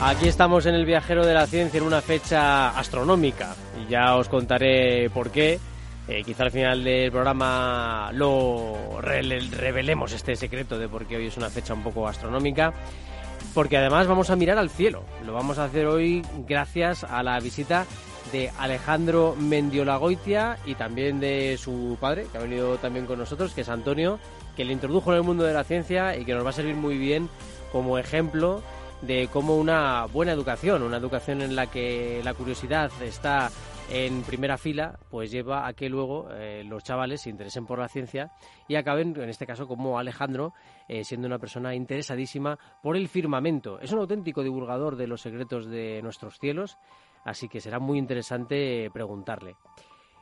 Aquí estamos en el viajero de la ciencia en una fecha astronómica y ya os contaré por qué. Eh, quizá al final del programa lo revelemos este secreto de por qué hoy es una fecha un poco astronómica. Porque además vamos a mirar al cielo. Lo vamos a hacer hoy gracias a la visita de Alejandro Mendiolagoitia y también de su padre, que ha venido también con nosotros, que es Antonio, que le introdujo en el mundo de la ciencia y que nos va a servir muy bien como ejemplo de cómo una buena educación, una educación en la que la curiosidad está en primera fila, pues lleva a que luego eh, los chavales se interesen por la ciencia y acaben, en este caso, como Alejandro, eh, siendo una persona interesadísima por el firmamento. Es un auténtico divulgador de los secretos de nuestros cielos, así que será muy interesante preguntarle.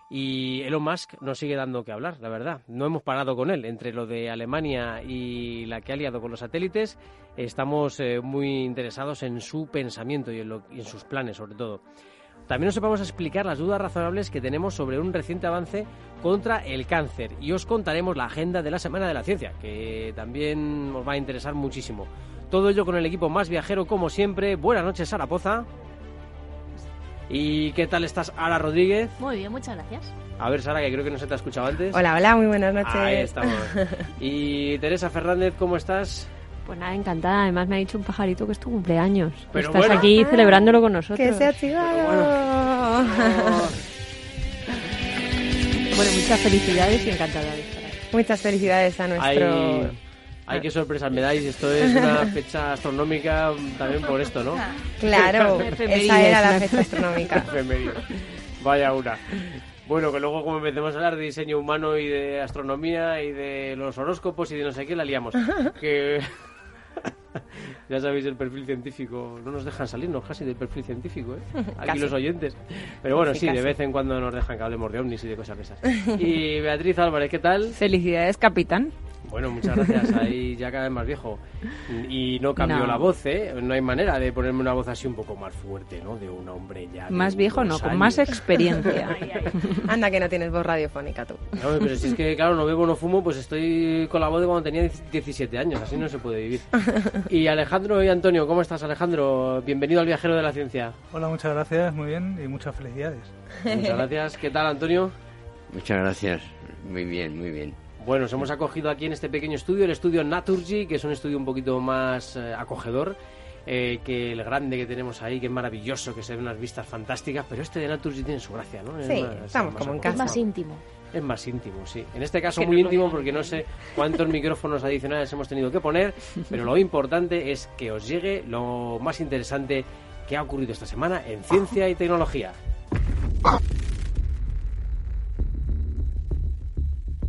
Y Elon Musk nos sigue dando que hablar, la verdad. No hemos parado con él. Entre lo de Alemania y la que ha liado con los satélites, estamos eh, muy interesados en su pensamiento y en, sus planes, sobre todo. También nos vamos a explicar las dudas razonables que tenemos sobre un reciente avance contra el cáncer y os contaremos la agenda de la Semana de la Ciencia, que también os va a interesar muchísimo. Todo ello con el equipo más viajero como siempre. Buenas noches, Sara Poza. ¿Y qué tal estás, Ara Rodríguez? Muy bien, muchas gracias. A ver, Sara, que creo que no se te ha escuchado antes. Hola, hola, muy buenas noches. Ahí estamos. y Teresa Fernández, ¿cómo estás? Pues nada, encantada. Además me ha dicho un pajarito que es tu cumpleaños. Pero estás aquí celebrándolo con nosotros. Que se ha activado. Bueno. muchas felicidades y encantada de estar aquí. Muchas felicidades a nuestro... Ay, qué sorpresa me dais. Esto es una fecha astronómica también por esto, ¿no? Claro, esa era la fecha astronómica. Vaya una. Bueno, que luego como empecemos a hablar de diseño humano y de astronomía y de los horóscopos y de no sé qué, la liamos. que ya sabéis el perfil científico, no nos dejan salirnos casi del perfil científico, ¿eh? Aquí los oyentes. Pero bueno, sí, de vez en cuando nos dejan que hablemos de ovnis y de cosas de esas. Y Beatriz Álvarez, ¿qué tal? Felicidades, capitán. Bueno, muchas gracias. Ahí ya cada vez más viejo. Y no cambió la voz, ¿eh? No hay manera de ponerme una voz así un poco más fuerte, ¿no? De un hombre ya. Más viejo, no, con más experiencia. Anda que no tienes voz radiofónica tú. No, pero si es que, claro, no bebo, no fumo, pues estoy con la voz de cuando tenía 17 años. Así no se puede vivir. Y Alejandro y Antonio, ¿cómo estás, Alejandro? Bienvenido al Viajero de la Ciencia. Hola, muchas gracias, muy bien y muchas felicidades. Muchas gracias. ¿Qué tal, Antonio? Muchas gracias. Muy bien, muy bien. Bueno, nos hemos acogido aquí en este pequeño estudio, el estudio Naturgy, que es un estudio un poquito más eh, acogedor eh, que el grande que tenemos ahí, que es maravilloso, que se ven unas vistas fantásticas, pero este de Naturgy tiene su gracia, ¿no? Sí, estamos como en casa. Es más íntimo. Es más íntimo, sí. En este caso muy íntimo porque no sé cuántos micrófonos adicionales hemos tenido que poner, pero lo importante es que os llegue lo más interesante que ha ocurrido esta semana en ciencia y tecnología.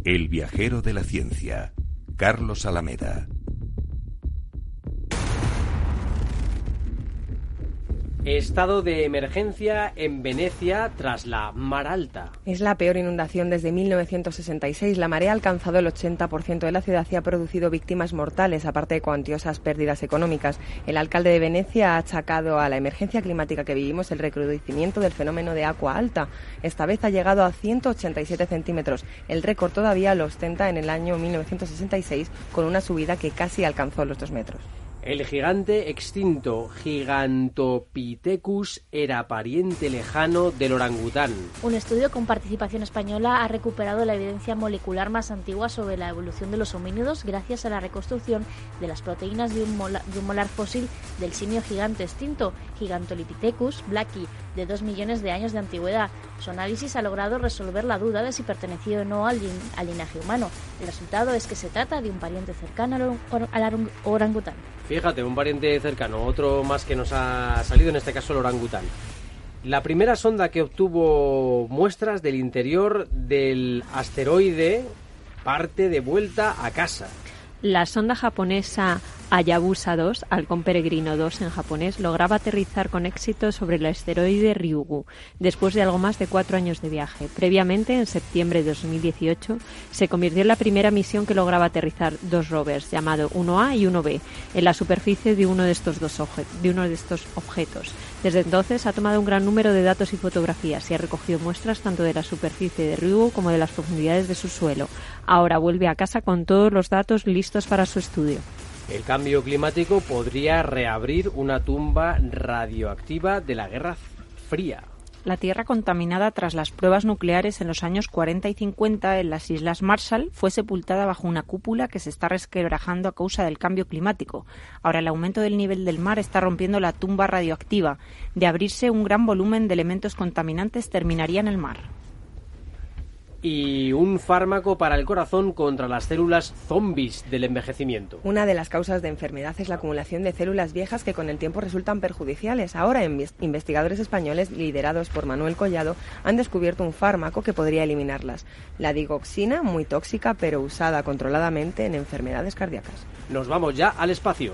El viajero de la ciencia, Carlos Alameda. Estado de emergencia en Venecia tras la mar alta. Es la peor inundación desde 1966. La marea ha alcanzado el 80% de la ciudad y ha producido víctimas mortales, aparte de cuantiosas pérdidas económicas. El alcalde de Venecia ha achacado a la emergencia climática que vivimos el recrudecimiento del fenómeno de agua alta. Esta vez ha llegado a 187 centímetros. El récord todavía lo ostenta en el año 1966 con una subida que casi alcanzó los dos metros. El gigante extinto Gigantopithecus era pariente lejano del orangután. Un estudio con participación española ha recuperado la evidencia molecular más antigua sobre la evolución de los homínidos gracias a la reconstrucción de las proteínas de un, molar, fósil del simio gigante extinto, Gigantolipithecus blacki, de dos millones de años de antigüedad. Su análisis ha logrado resolver la duda de si pertenecía o no al, linaje humano. El resultado es que se trata de un pariente cercano al orangután. Fíjate, un pariente cercano, otro más que nos ha salido, en este caso el orangután. La primera sonda que obtuvo muestras del interior del asteroide parte de vuelta a casa. La sonda japonesa Hayabusa 2, Halcón Peregrino 2 en japonés, lograba aterrizar con éxito sobre el asteroide Ryugu, después de algo más de cuatro años de viaje. Previamente, en septiembre de 2018, se convirtió en la primera misión que lograba aterrizar dos rovers, llamado 1A y 1B, en la superficie de uno de estos, dos de uno de estos objetos. Desde entonces ha tomado un gran número de datos y fotografías y ha recogido muestras tanto de la superficie de Ryugu como de las profundidades de su suelo. Ahora vuelve a casa con todos los datos listos para su estudio. El cambio climático podría reabrir una tumba radioactiva de la Guerra Fría. La Tierra contaminada tras las pruebas nucleares en los años 40 y 50 en las Islas Marshall fue sepultada bajo una cúpula que se está resquebrajando a causa del cambio climático. Ahora el aumento del nivel del mar está rompiendo la tumba radioactiva. De abrirse un gran volumen de elementos contaminantes terminaría en el mar y un fármaco para el corazón contra las células zombies del envejecimiento. Una de las causas de enfermedad es la acumulación de células viejas que con el tiempo resultan perjudiciales. Ahora, investigadores españoles liderados por Manuel Collado han descubierto un fármaco que podría eliminarlas. La digoxina, muy tóxica, pero usada controladamente en enfermedades cardíacas. Nos vamos ya al espacio.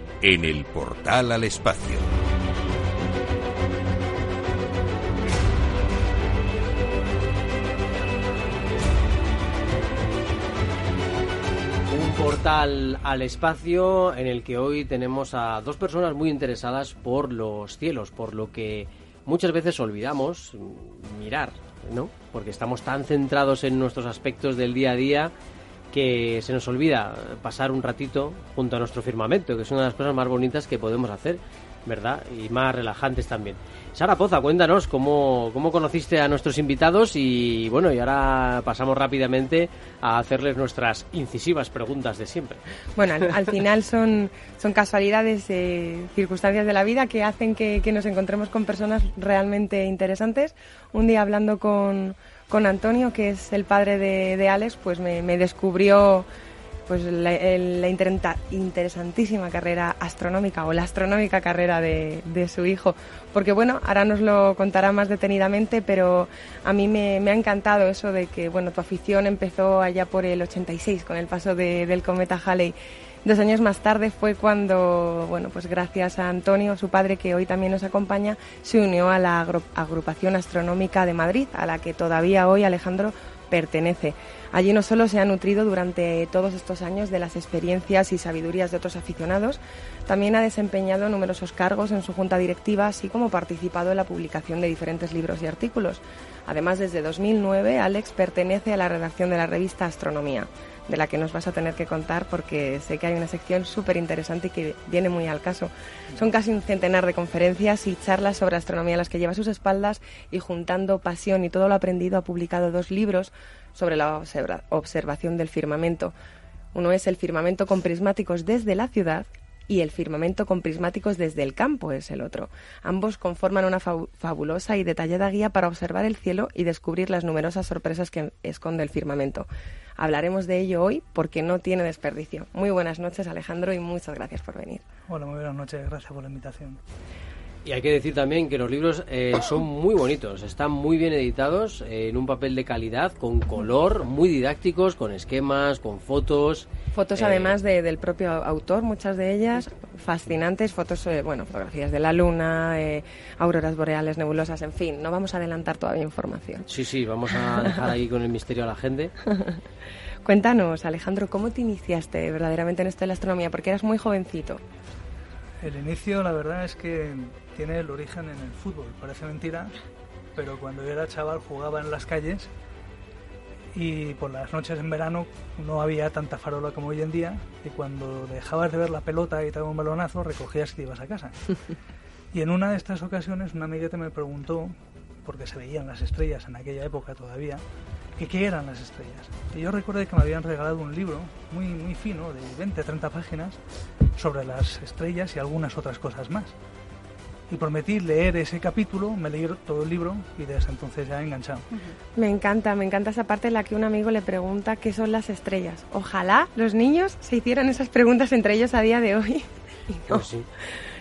en el portal al espacio. Un portal al espacio en el que hoy tenemos a dos personas muy interesadas por los cielos, por lo que muchas veces olvidamos mirar, ¿no? Porque estamos tan centrados en nuestros aspectos del día a día que se nos olvida pasar un ratito junto a nuestro firmamento, que es una de las cosas más bonitas que podemos hacer, ¿verdad? Y más relajantes también. Sara Poza, cuéntanos cómo, cómo conociste a nuestros invitados y bueno, y ahora pasamos rápidamente a hacerles nuestras incisivas preguntas de siempre. Bueno, al, final son, son casualidades, eh, circunstancias de la vida que hacen que, que nos encontremos con personas realmente interesantes. Un día hablando con con Antonio, que es el padre de, Alex, pues me, descubrió pues la, interesantísima carrera astronómica o la astronómica carrera de, su hijo. Porque bueno, ahora nos lo contará más detenidamente, pero a mí me, ha encantado eso de que bueno, tu afición empezó allá por el 86 con el paso del cometa Halley Dos años más tarde fue cuando, bueno, pues gracias a Antonio, su padre, que hoy también nos acompaña, se unió a la Agrupación Astronómica de Madrid, a la que todavía hoy Alejandro pertenece. Allí no solo se ha nutrido durante todos estos años de las experiencias y sabidurías de otros aficionados, también ha desempeñado numerosos cargos en su junta directiva, así como participado en la publicación de diferentes libros y artículos. Además, desde 2009, Alex pertenece a la redacción de la revista Astronomía de la que nos vas a tener que contar porque sé que hay una sección súper interesante y que viene muy al caso. Son casi un centenar de conferencias y charlas sobre astronomía las que lleva a sus espaldas y juntando pasión y todo lo aprendido ha publicado dos libros sobre la observación del firmamento. Uno es el firmamento con prismáticos desde la ciudad y el firmamento con prismáticos desde el campo es el otro. Ambos conforman una fabulosa y detallada guía para observar el cielo y descubrir las numerosas sorpresas que esconde el firmamento. Hablaremos de ello hoy porque no tiene desperdicio. Muy buenas noches Alejandro y muchas gracias por venir. Hola, muy buenas noches, gracias por la invitación. Y hay que decir también que los libros eh, son muy bonitos, están muy bien editados, eh, en un papel de calidad, con color, muy didácticos, con esquemas, con fotos. Fotos eh, además de, del propio autor, muchas de ellas fascinantes, fotos, bueno, fotografías de la luna, auroras boreales, nebulosas, en fin, no vamos a adelantar todavía información. Sí, sí, vamos a dejar ahí con el misterio a la gente. Cuéntanos, Alejandro, ¿cómo te iniciaste verdaderamente en esto de la astronomía? Porque eras muy jovencito. El inicio, la verdad es que tiene el origen en el fútbol. Parece mentira, pero cuando yo era chaval jugaba en las calles y por las noches en verano no había tanta farola como hoy en día y cuando dejabas de ver la pelota y te daba un balonazo recogías y te ibas a casa. y en una de estas ocasiones una amiguete me preguntó, porque se veían las estrellas en aquella época todavía, que qué eran las estrellas. Y yo recuerdo que me habían regalado un libro muy, muy fino, de 20, 30 páginas, sobre las estrellas y algunas otras cosas más y prometí leer ese capítulo, me leí todo el libro y desde entonces ya he enganchado. Me encanta, me encanta esa parte en la que un amigo le pregunta qué son las estrellas. Ojalá los niños se hicieran esas preguntas entre ellos a día de hoy. Y no, Pues sí.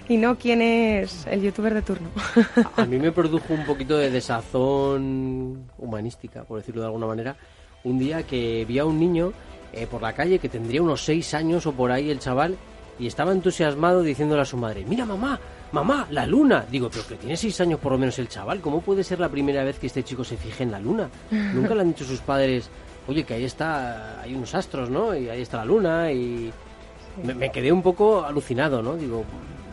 y no quién es el youtuber de turno. A mí me produjo un poquito de desazón humanística, por decirlo de alguna manera, un día que vi a un niño eh, por la calle que tendría unos seis años o por ahí el chaval y estaba entusiasmado diciéndole a su madre, mira mamá, mamá, la luna. Digo, pero que tiene seis años por lo menos el chaval, ¿cómo puede ser la primera vez que este chico se fije en la luna? Nunca le han dicho sus padres, oye, que ahí está, hay unos astros, ¿no? Y ahí está la luna y... Me, me quedé un poco alucinado, ¿no? Digo,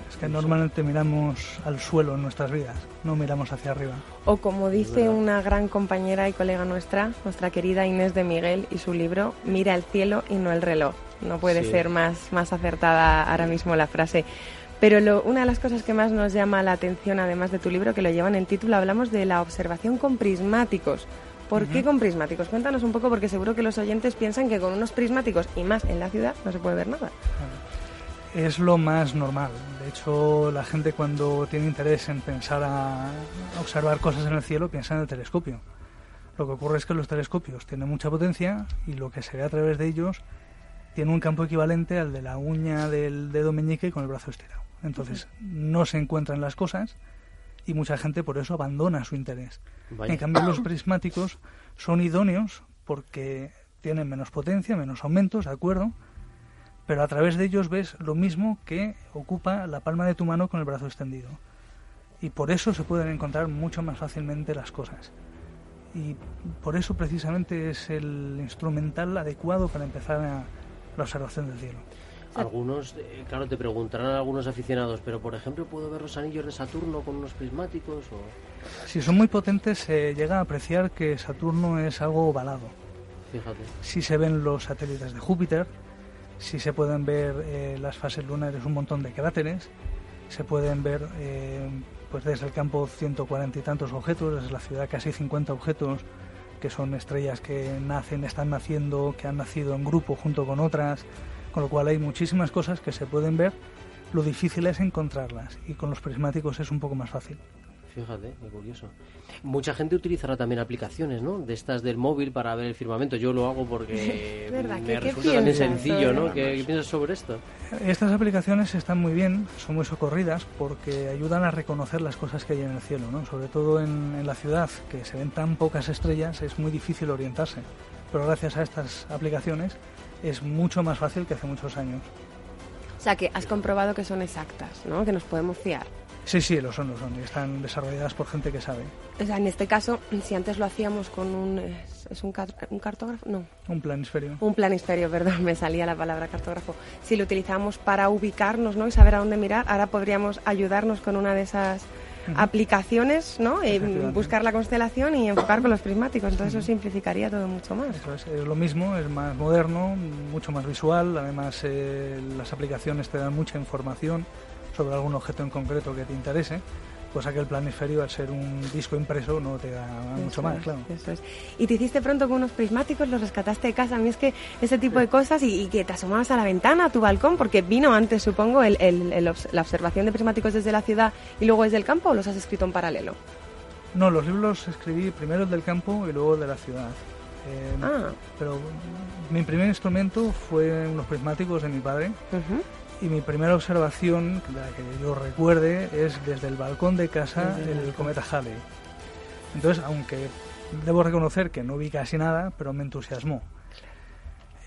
Es que normalmente miramos al suelo en nuestras vidas, no miramos hacia arriba. O como dice una gran compañera y colega nuestra, nuestra querida Inés de Miguel y su libro, mira el cielo y no el reloj. No puede Sí. ser más, más acertada ahora mismo la frase. Pero lo- una de las cosas que más nos llama la atención, además de tu libro, que lo lleva en el título, hablamos de la observación con prismáticos. ¿Por qué con prismáticos? Cuéntanos un poco, porque seguro que los oyentes piensan que con unos prismáticos y más en la ciudad no se puede ver nada. Es lo más normal. De hecho, la gente cuando tiene interés en pensar a observar cosas en el cielo piensa en el telescopio. Lo que ocurre es que los telescopios tienen mucha potencia y lo que se ve a través de ellos tiene un campo equivalente al de la uña del dedo meñique con el brazo estirado. Entonces, no se encuentran las cosas y mucha gente por eso abandona su interés. vaya. En cambio, los prismáticos son idóneos porque tienen menos potencia, menos aumentos, ¿de acuerdo? Pero a través de ellos ves lo mismo que ocupa la palma de tu mano con el brazo extendido. Y por eso se pueden encontrar mucho más fácilmente las cosas. Y por eso precisamente es el instrumental adecuado para empezar a la observación del cielo. Algunos, eh, claro, te preguntarán algunos aficionados, pero por ejemplo, ¿puedo ver los anillos de Saturno con unos prismáticos? O... Si son muy potentes se llega a apreciar que Saturno es algo ovalado. Fíjate. si se ven los satélites de Júpiter, si se pueden ver eh, las fases lunares, un montón de cráteres, se pueden ver eh, pues desde el campo 140 y tantos objetos, desde la ciudad casi 50 objetos, que son estrellas que nacen, están naciendo, que han nacido en grupo junto con otras, con lo cual hay muchísimas cosas que se pueden ver, lo difícil es encontrarlas y con los prismáticos es un poco más fácil. Fíjate, qué curioso. Mucha gente utilizará también aplicaciones, ¿no? De estas del móvil para ver el firmamento. Yo lo hago porque me ¿Qué- qué resulta también piensas sencillo, ¿no? sobre- ¿Qué, qué piensas sobre esto? Estas aplicaciones están muy bien, son muy socorridas porque ayudan a reconocer las cosas que hay en el cielo, ¿no? Sobre todo en, en la ciudad, que se ven tan pocas estrellas, es muy difícil orientarse. Pero gracias a estas aplicaciones es mucho más fácil que hace muchos años. O sea, que has comprobado que son exactas, ¿no? Que nos podemos fiar. Sí, sí, lo son, lo son, y están desarrolladas por gente que sabe. O sea, en este caso, si antes lo hacíamos con un... ¿Es, un, cartógrafo? No, Un planisferio. un planisferio, perdón, me salía la palabra cartógrafo. Si lo utilizamos para ubicarnos, ¿no? Y saber a dónde mirar, ahora podríamos ayudarnos con una de esas aplicaciones, ¿no? Y buscar la constelación y enfocar con los prismáticos. Entonces eso simplificaría todo mucho más. Eso es, es lo mismo, es más moderno, mucho más visual, además eh, las aplicaciones te dan mucha información sobre algún objeto en concreto que te interese, cosa que el planisferio al ser un disco impreso no te da mucho más, es, claro. eso es. Y te hiciste pronto con unos prismáticos, los rescataste de casa. A mí es que ese tipo de cosas y, y que te asomabas a la ventana, a tu balcón, porque vino antes, supongo, el- el- el obs- la observación de prismáticos desde la ciudad y luego desde el campo, o los has escrito en paralelo. No, los libros escribí primero el del campo y luego el de la ciudad. Eh, Ah, Pero mi primer instrumento fue unos prismáticos de mi padre. Y mi primera observación, la que yo recuerde, es desde el balcón de casa Desde el el cometa Halley. Entonces, aunque debo reconocer que no vi casi nada, pero me entusiasmó.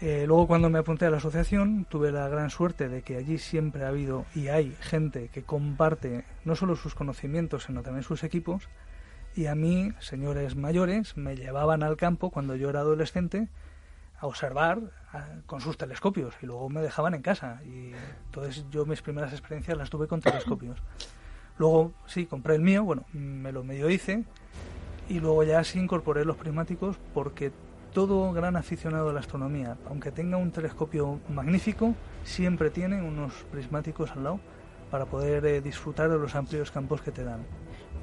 Eh, luego cuando me apunté a la asociación tuve la gran suerte de que allí siempre ha habido y hay gente que comparte no solo sus conocimientos, sino también sus equipos. Y a mí, señores mayores, me llevaban al campo cuando yo era adolescente a observar con sus telescopios y luego me dejaban en casa. Y entonces yo mis primeras experiencias las tuve con telescopios. Luego sí, compré el mío, bueno, me lo medio hice y luego ya sí incorporé los prismáticos porque todo gran aficionado a la astronomía, aunque tenga un telescopio magnífico, siempre tiene unos prismáticos al lado para poder eh, disfrutar de los amplios campos que te dan.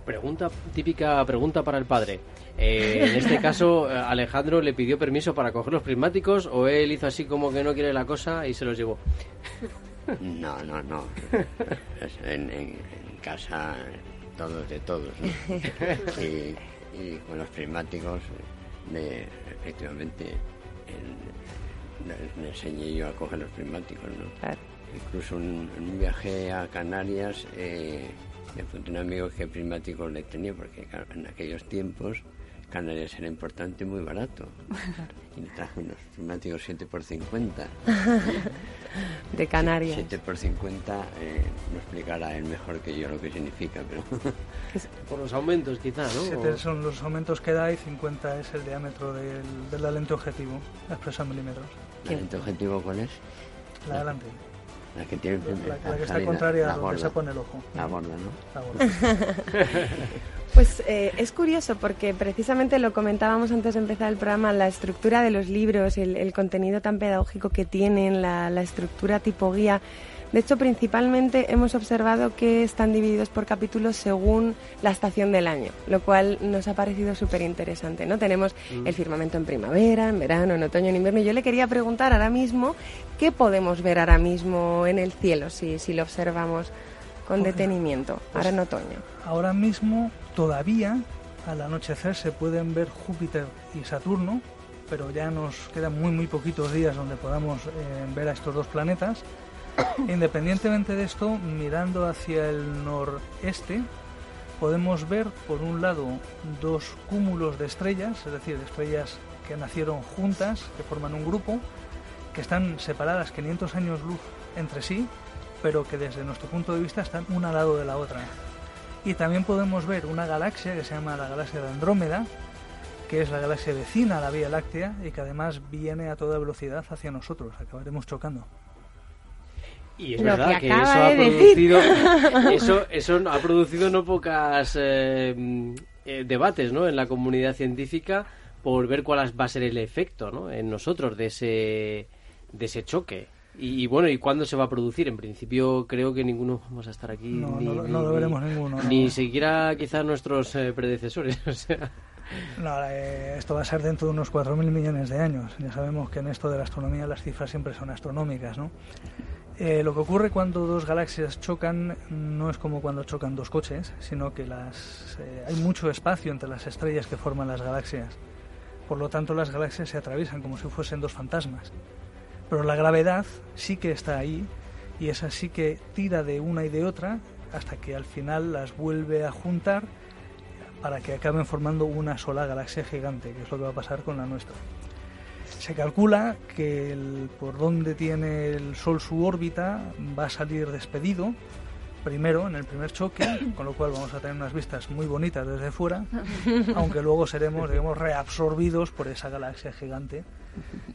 Pregunta, típica pregunta para el padre. Eh, en este caso, eh, Alejandro le pidió permiso para coger los prismáticos o él hizo así como que no quiere la cosa y se los llevó. No, no, no. En, en, casa todos de todos. ¿no? Y, y, con los prismáticos, me, efectivamente, le, enseñé yo a coger los prismáticos. ¿no? Claro. Incluso en un, un, viaje a Canarias, eh, me fue un amigo que prismáticos le tenía, porque en aquellos tiempos Canarias era importante y muy barato. Y me trajo unos prismáticos 7 por 50 De Canarias. 7 por 50 eh, no explicará él mejor que yo lo que significa, pero... Por los aumentos quizá, ¿no? 7 son los aumentos que da y 50 es el diámetro del, de la lente objetivo, la expresa en milímetros. ¿La lente objetivo cuál es? La de adelante. La que tiene La, la que está contraria la a donde gorda. se pone el ojo. La gorda, ¿no? La gorda. Pues eh, es curioso porque precisamente lo comentábamos antes de empezar el programa, la estructura de los libros, el, el contenido tan pedagógico que tienen, la, la estructura tipo guía. De hecho, principalmente hemos observado que están divididos por capítulos según la estación del año, lo cual nos ha parecido súper interesante. ¿no? Tenemos el firmamento en primavera, en verano, en otoño, en invierno. Y yo le quería preguntar ahora mismo qué podemos ver ahora mismo en el cielo si, si lo observamos con Pues, detenimiento, ahora en otoño. Ahora mismo, todavía, al anochecer se pueden ver Júpiter y Saturno, pero ya nos quedan muy, muy poquitos días donde podamos eh, ver a estos dos planetas. Independientemente de esto, mirando hacia el noreste, podemos ver, por un lado, dos cúmulos de estrellas, es decir, estrellas que nacieron juntas, que forman un grupo, que están separadas 500 años luz entre sí, pero que desde nuestro punto de vista están una al lado de la otra. Y también podemos ver una galaxia que se llama la galaxia de Andrómeda, que es la galaxia vecina a la Vía Láctea y que además viene a toda velocidad hacia nosotros. Acabaremos chocando. Y es Lo verdad que eso ha de producido eso, eso ha producido no pocas eh, eh, debates ¿no? en la comunidad científica por ver cuál va a ser el efecto ¿no? en nosotros de ese de ese choque. Y, y bueno, ¿y cuándo se va a producir? En principio creo que ninguno vamos a estar aquí. No, ni, no, lo ni- veremos ninguno. no. Ni siquiera quizás nuestros eh, predecesores. O sea, No, eh, esto va a ser dentro de unos 4.000 millones de años. Ya sabemos que en esto de la astronomía las cifras siempre son astronómicas, ¿no? Eh, lo que ocurre cuando dos galaxias chocan no es como cuando chocan dos coches, sino que eh, hay mucho espacio entre las estrellas que forman las galaxias. Por lo tanto, las galaxias se atraviesan como si fuesen dos fantasmas. Pero la gravedad sí que está ahí y esa sí que tira de una y de otra hasta que al final las vuelve a juntar para que acaben formando una sola galaxia gigante, que es lo que va a pasar con la nuestra. Se calcula que el- por donde tiene el Sol su órbita va a salir despedido primero en el primer choque, con lo cual vamos a tener unas vistas muy bonitas desde fuera, aunque luego seremos, digamos, reabsorbidos por esa galaxia gigante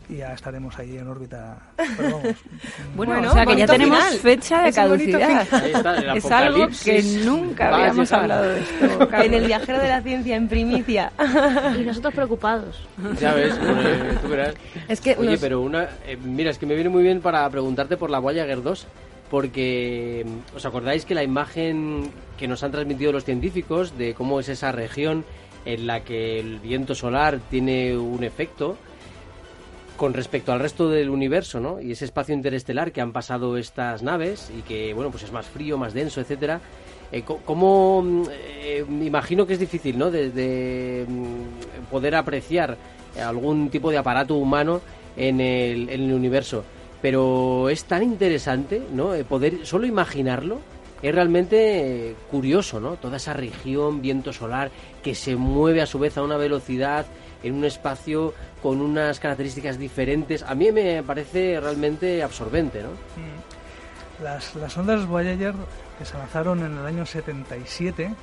y ya estaremos ahí en órbita. Pero vamos, Bueno, Bueno, o sea que ya tenemos final. fecha de Es caducidad. está, Es algo que nunca va a habíamos llegar. hablado de esto. En el viajero de la ciencia en primicia. Y nosotros preocupados. Ya ves, pues, tú verás. Es que Oye, nos- pero una, eh, mira, es que me viene muy bien para preguntarte por la Voyager 2, porque mm, os acordáis que la imagen que nos han transmitido los científicos de cómo es esa región en la que el viento solar tiene un efecto con respecto al resto del universo, ¿no? Y ese espacio interestelar que han pasado estas naves y que, bueno, pues es más frío, más denso, etcétera. Eh, ¿Cómo eh, imagino que es difícil, ¿no? De, de, mm, poder apreciar algún tipo de aparato humano en el, en el universo. Pero es tan interesante, ¿no? Eh, poder solo imaginarlo es realmente eh, curioso, ¿no? Toda esa región, viento solar, que se mueve a su vez a una velocidad en un espacio con unas características diferentes. A mí me parece realmente absorbente, ¿no? Mm. Las, ondas Voyager que se lanzaron en el año 77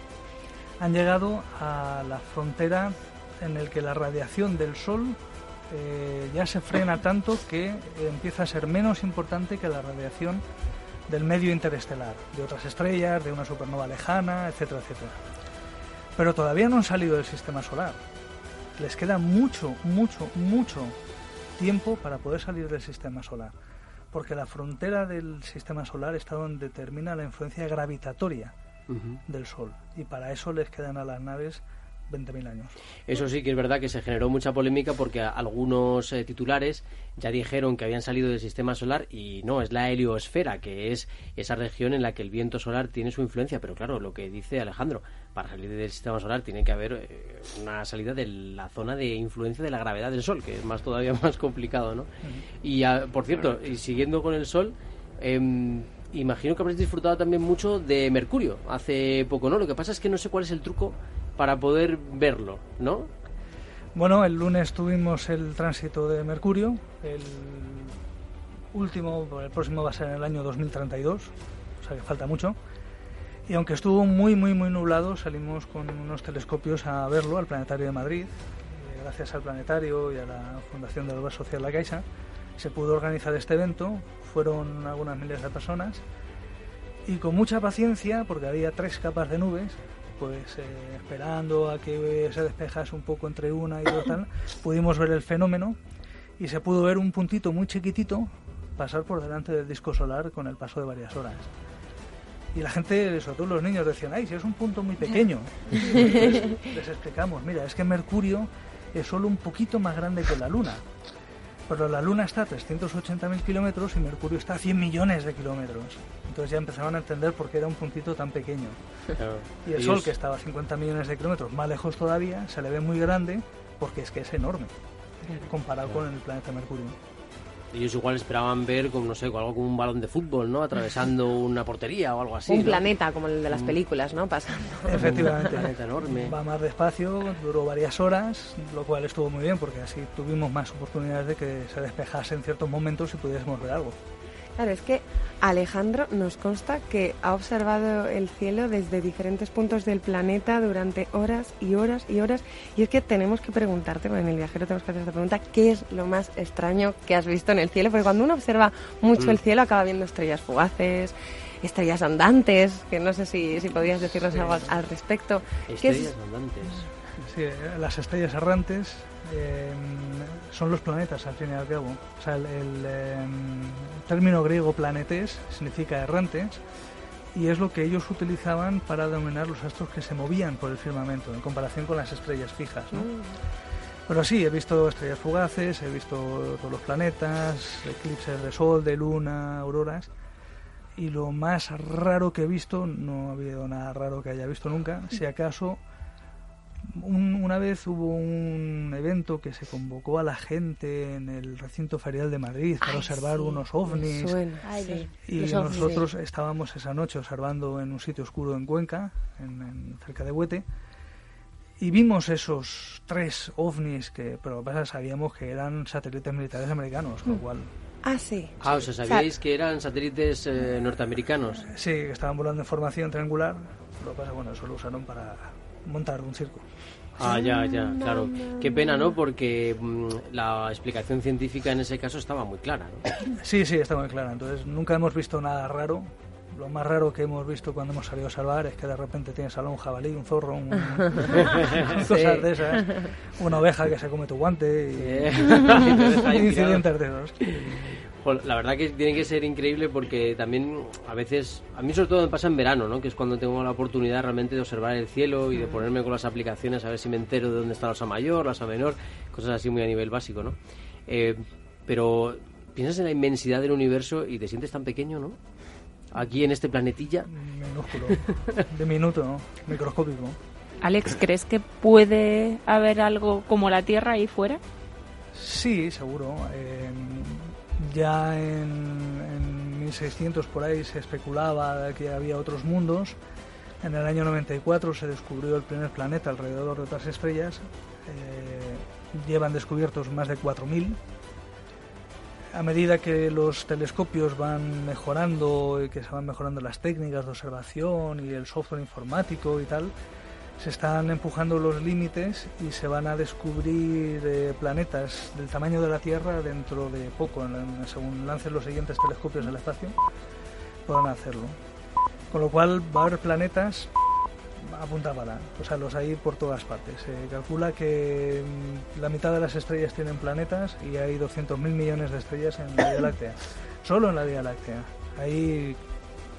han llegado a la frontera en el que la radiación del Sol eh, ya se frena tanto que empieza a ser menos importante que la radiación del medio interestelar, de otras estrellas, de una supernova lejana, etcétera, etcétera. Pero todavía no han salido del sistema solar. Les queda mucho, mucho, mucho tiempo para poder salir del sistema solar. Porque la frontera del sistema solar está donde termina la influencia gravitatoria del Sol. Y para eso les quedan a las naves 20.000 años. Eso sí que es verdad que se generó mucha polémica porque algunos eh, titulares ya dijeron que habían salido del sistema solar y no, es la heliosfera, que es esa región en la que el viento solar tiene su influencia. Pero claro, lo que dice Alejandro, para salir del sistema solar tiene que haber eh, una salida de la zona de influencia de la gravedad del Sol, que es más todavía más complicado, ¿no? Y ah, por cierto, y siguiendo con el Sol, em, imagino que habréis disfrutado también mucho de Mercurio hace poco, ¿no? Lo que pasa es que no sé cuál es el truco para poder verlo, ¿no? Bueno, el lunes tuvimos el tránsito de Mercurio, el último, el próximo va a ser en el año 2032, o sea que falta mucho. Y aunque estuvo muy, muy, muy nublado, salimos con unos telescopios a verlo al Planetario de Madrid. Eh, gracias al Planetario y a la Fundación de la Obra Social La Caixa, se pudo organizar este evento. Fueron algunas miles de personas. Y con mucha paciencia, porque había tres capas de nubes, pues eh, esperando a que se despejase un poco entre una y otra, pudimos ver el fenómeno y se pudo ver un puntito muy chiquitito pasar por delante del disco solar con el paso de varias horas. Y la gente, sobre todo los niños, decían, ay, si es un punto muy pequeño. les explicamos, mira, es que Mercurio es solo un poquito más grande que la Luna pero la Luna está a 380.000 kilómetros y Mercurio está a 100 millones de kilómetros. Entonces ya empezaban a entender por qué era un puntito tan pequeño. Y el Sol, que estaba a 50 millones de kilómetros más lejos todavía, se le ve muy grande porque es que es enorme comparado con el planeta Mercurio. Ellos igual esperaban ver, como, no sé, algo como un balón de fútbol, ¿no? Atravesando una portería o algo así. Un planeta, como el de las películas, ¿no? Pasando. Efectivamente. un planeta enorme. Va más despacio, duró varias horas, lo cual estuvo muy bien porque así tuvimos más oportunidades de que se despejase en ciertos momentos y pudiésemos ver algo. Claro, es que Alejandro nos consta que ha observado el cielo desde diferentes puntos del planeta durante horas y horas y horas. Y es que tenemos que preguntarte, en el viajero tenemos que hacer esta pregunta, ¿qué es lo más extraño que has visto en el cielo? Porque cuando uno observa mucho mm. el cielo acaba viendo estrellas fugaces, estrellas andantes, que no sé si, si podías decirnos algo al, respecto. Estrellas andantes. Sí, las estrellas errantes Em, son los planetas al fin y al cabo. O sea, el, em, término griego planetes significa errantes y es lo que ellos utilizaban para denominar los astros que se movían por el firmamento en comparación con las estrellas fijas. ¿no? Mm. Pero sí, he visto estrellas fugaces, he visto todos los planetas, eclipses de sol, de luna, auroras. Y lo más raro que he visto, no ha habido nada raro que haya visto nunca, si acaso una vez hubo un evento que se convocó a la gente en el recinto ferial de Madrid para observar unos ovnis. y nosotros estábamos esa noche observando en un sitio oscuro en Cuenca, en, cerca de Huete, y vimos esos tres ovnis que, pero pasa, sabíamos que eran satélites militares americanos, con lo mm. cual Ah, sí. Ah, o sea, ¿sabíais que eran satélites eh, norteamericanos? Sí, que estaban volando en formación triangular. Lo que pasa, bueno, eso lo usaron para montar un circo. Ah, ya, ya, claro. Qué pena, ¿no? Porque mm, la explicación científica en ese caso estaba muy clara, ¿no? Sí, sí, está muy clara. Entonces, nunca hemos visto nada raro. Lo más raro que hemos visto cuando hemos salido a salvar es que de repente tienes a un jabalí, un zorro, un... cosas de esas. Una oveja que se come tu guante y, incidentes de esos la verdad que tiene que ser increíble porque también a veces, a mí sobre todo me pasa en verano, ¿no? que es cuando tengo la oportunidad realmente de observar el cielo y de ponerme con las aplicaciones a ver si me entero de dónde está la osa mayor, la osa menor, cosas así muy a nivel básico. ¿no? Eh, pero piensas en la inmensidad del universo y te sientes tan pequeño, ¿no? Aquí en este planetilla. Minúsculo, diminuto, ¿no? microscópico. Alex, ¿crees que puede haber algo como la Tierra ahí fuera? Sí, seguro. Eh, ya en, 1600 por ahí se especulaba que había otros mundos. En el año 94 se descubrió el primer planeta alrededor de otras estrellas. Eh, llevan descubiertos más de 4.000. A medida que los telescopios van mejorando y que se van mejorando las técnicas de observación y el software informático y tal, se están empujando los límites y se van a descubrir eh, planetas del tamaño de la Tierra dentro de poco, según lancen los siguientes telescopios al espacio, podrán hacerlo. Con lo cual va a haber planetas a o sea, los hay por todas partes. Se calcula que mm, la mitad de las estrellas tienen planetas y hay 200.000 millones de estrellas en la Vía Láctea. Solo en la Vía Láctea. Hay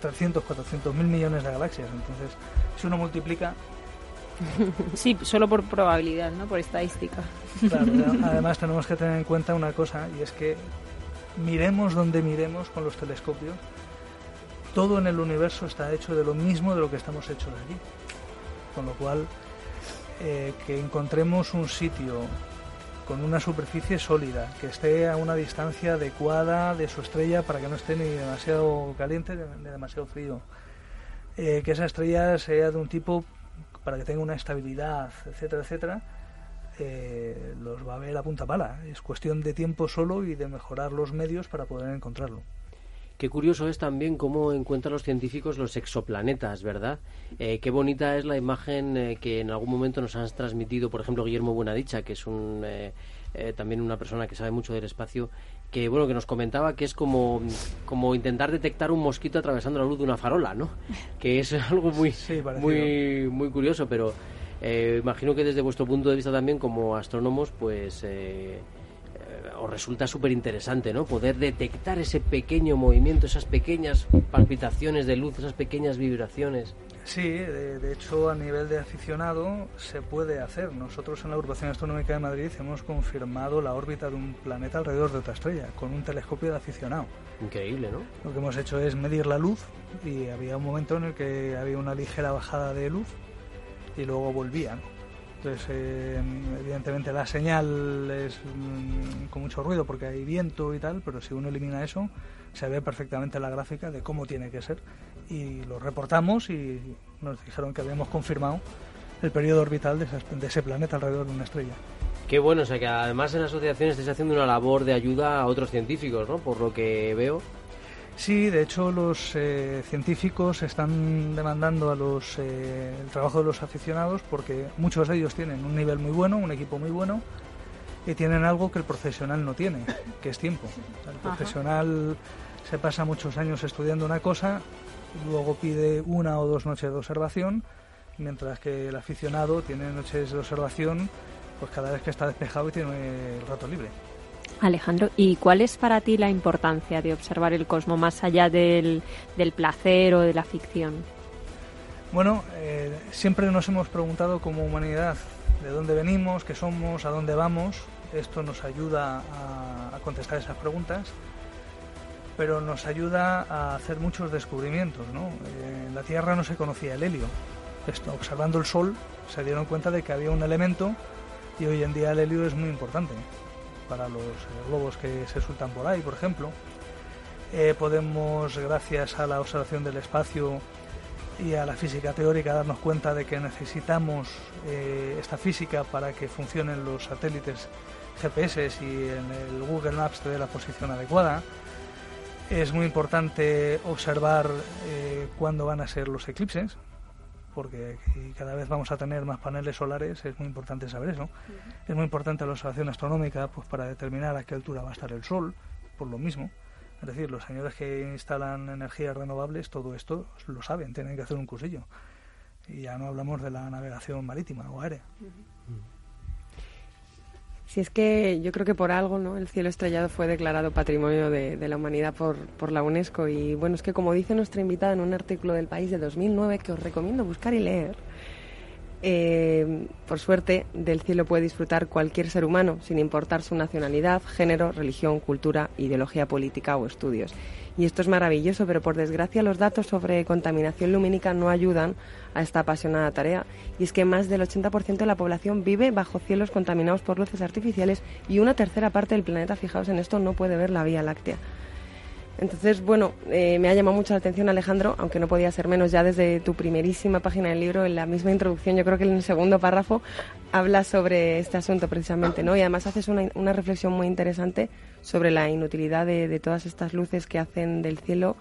300, 400 mil millones de galaxias. Entonces, si uno multiplica. Sí, solo por probabilidad, ¿no? Por estadística. Claro, además tenemos que tener en cuenta una cosa, y es que miremos donde miremos con los telescopios, todo en el universo está hecho de lo mismo de lo que estamos hechos aquí. Con lo cual, eh, que encontremos un sitio con una superficie sólida, que esté a una distancia adecuada de su estrella para que no esté ni demasiado caliente ni demasiado frío. Eh, que esa estrella sea de un tipo para que tenga una estabilidad, etcétera, etcétera, eh, los va a ver a punta pala. Es cuestión de tiempo solo y de mejorar los medios para poder encontrarlo. Qué curioso es también cómo encuentran los científicos los exoplanetas, ¿verdad? Eh, qué bonita es la imagen eh, que en algún momento nos han transmitido, por ejemplo, Guillermo Buenadicha, que es un, eh, también una persona que sabe mucho del espacio, que bueno que nos comentaba que es como, como intentar detectar un mosquito atravesando la luz de una farola, ¿no? Que es algo muy, muy, muy curioso, pero imagino que desde vuestro punto de vista también como astrónomos, pues os resulta súper interesante, ¿no? Poder detectar ese pequeño movimiento, esas pequeñas palpitaciones de luz, esas pequeñas vibraciones. Sí, de, hecho a nivel de aficionado se puede hacer. Nosotros en la Agrupación Astronómica de Madrid hemos confirmado la órbita de un planeta alrededor de otra estrella con un telescopio de aficionado. Increíble, ¿no? Lo que hemos hecho es medir la luz y había un momento en el que había una ligera bajada de luz y luego volvía. Entonces, eh, evidentemente la señal es mm, con mucho ruido porque hay viento y tal, pero si uno elimina eso, se ve perfectamente la gráfica de cómo tiene que ser. Y lo reportamos y nos dijeron que habíamos confirmado el periodo orbital de, de ese planeta alrededor de una estrella. Qué bueno, o sea que además en la asociación estáis haciendo una labor de ayuda a otros científicos, ¿no? Por lo que veo. Sí, de hecho los eh, científicos están demandando a los, eh, el trabajo de los aficionados porque muchos de ellos tienen un nivel muy bueno, un equipo muy bueno y tienen algo que el profesional no tiene, que es tiempo. El profesional se pasa muchos años estudiando una cosa, luego pide una o dos noches de observación, mientras que el aficionado tiene noches de observación pues cada vez que está despejado y tiene el rato libre. Alejandro, ¿y cuál es para ti la importancia de observar el cosmos más allá del, placer o de la ficción? Bueno, eh, siempre nos hemos preguntado como humanidad de dónde venimos, qué somos, a dónde vamos. Esto nos ayuda a, contestar esas preguntas, pero nos ayuda a hacer muchos descubrimientos. Eh, en la Tierra no se conocía el helio. Esto, observando el Sol se dieron cuenta de que había un elemento y hoy en día el helio es muy importante para los eh, globos que se sueltan por ahí, por ejemplo. Eh, podemos, gracias a la observación del espacio y a la física teórica, darnos cuenta de que necesitamos esta física para que funcionen los satélites GPS y en el Google Maps te dé la posición adecuada. Es muy importante observar cuándo van a ser los eclipses, porque cada vez vamos a tener más paneles solares, es muy importante saber eso. Es muy importante la observación astronómica pues para determinar a qué altura va a estar el Sol, por lo mismo. Es decir, los señores que instalan energías renovables, todo esto lo saben, tienen que hacer un cursillo. Y ya no hablamos de la navegación marítima o aérea. Si es que yo creo que por algo, ¿no? El cielo estrellado fue declarado Patrimonio de, la Humanidad por, por, la UNESCO y bueno, es que como dice nuestra invitada en un artículo del País de 2009 que os recomiendo buscar y leer, eh, por suerte, del cielo puede disfrutar cualquier ser humano, sin importar su nacionalidad, género, religión, cultura, ideología política o estudios. Y esto es maravilloso, pero por desgracia los datos sobre contaminación lumínica no ayudan a esta apasionada tarea. Y es que más del 80% de la población vive bajo cielos contaminados por luces artificiales y una tercera parte del planeta, fijaos en esto, no puede ver la Vía Láctea. Entonces, bueno, eh, me ha llamado mucho la atención Alejandro, aunque no podía ser menos, ya desde tu primerísima página del libro, en la misma introducción, yo creo que en el segundo párrafo, hablas sobre este asunto precisamente, ¿no? Y además haces una, una reflexión muy interesante sobre la inutilidad de, todas estas luces que hacen del cielo,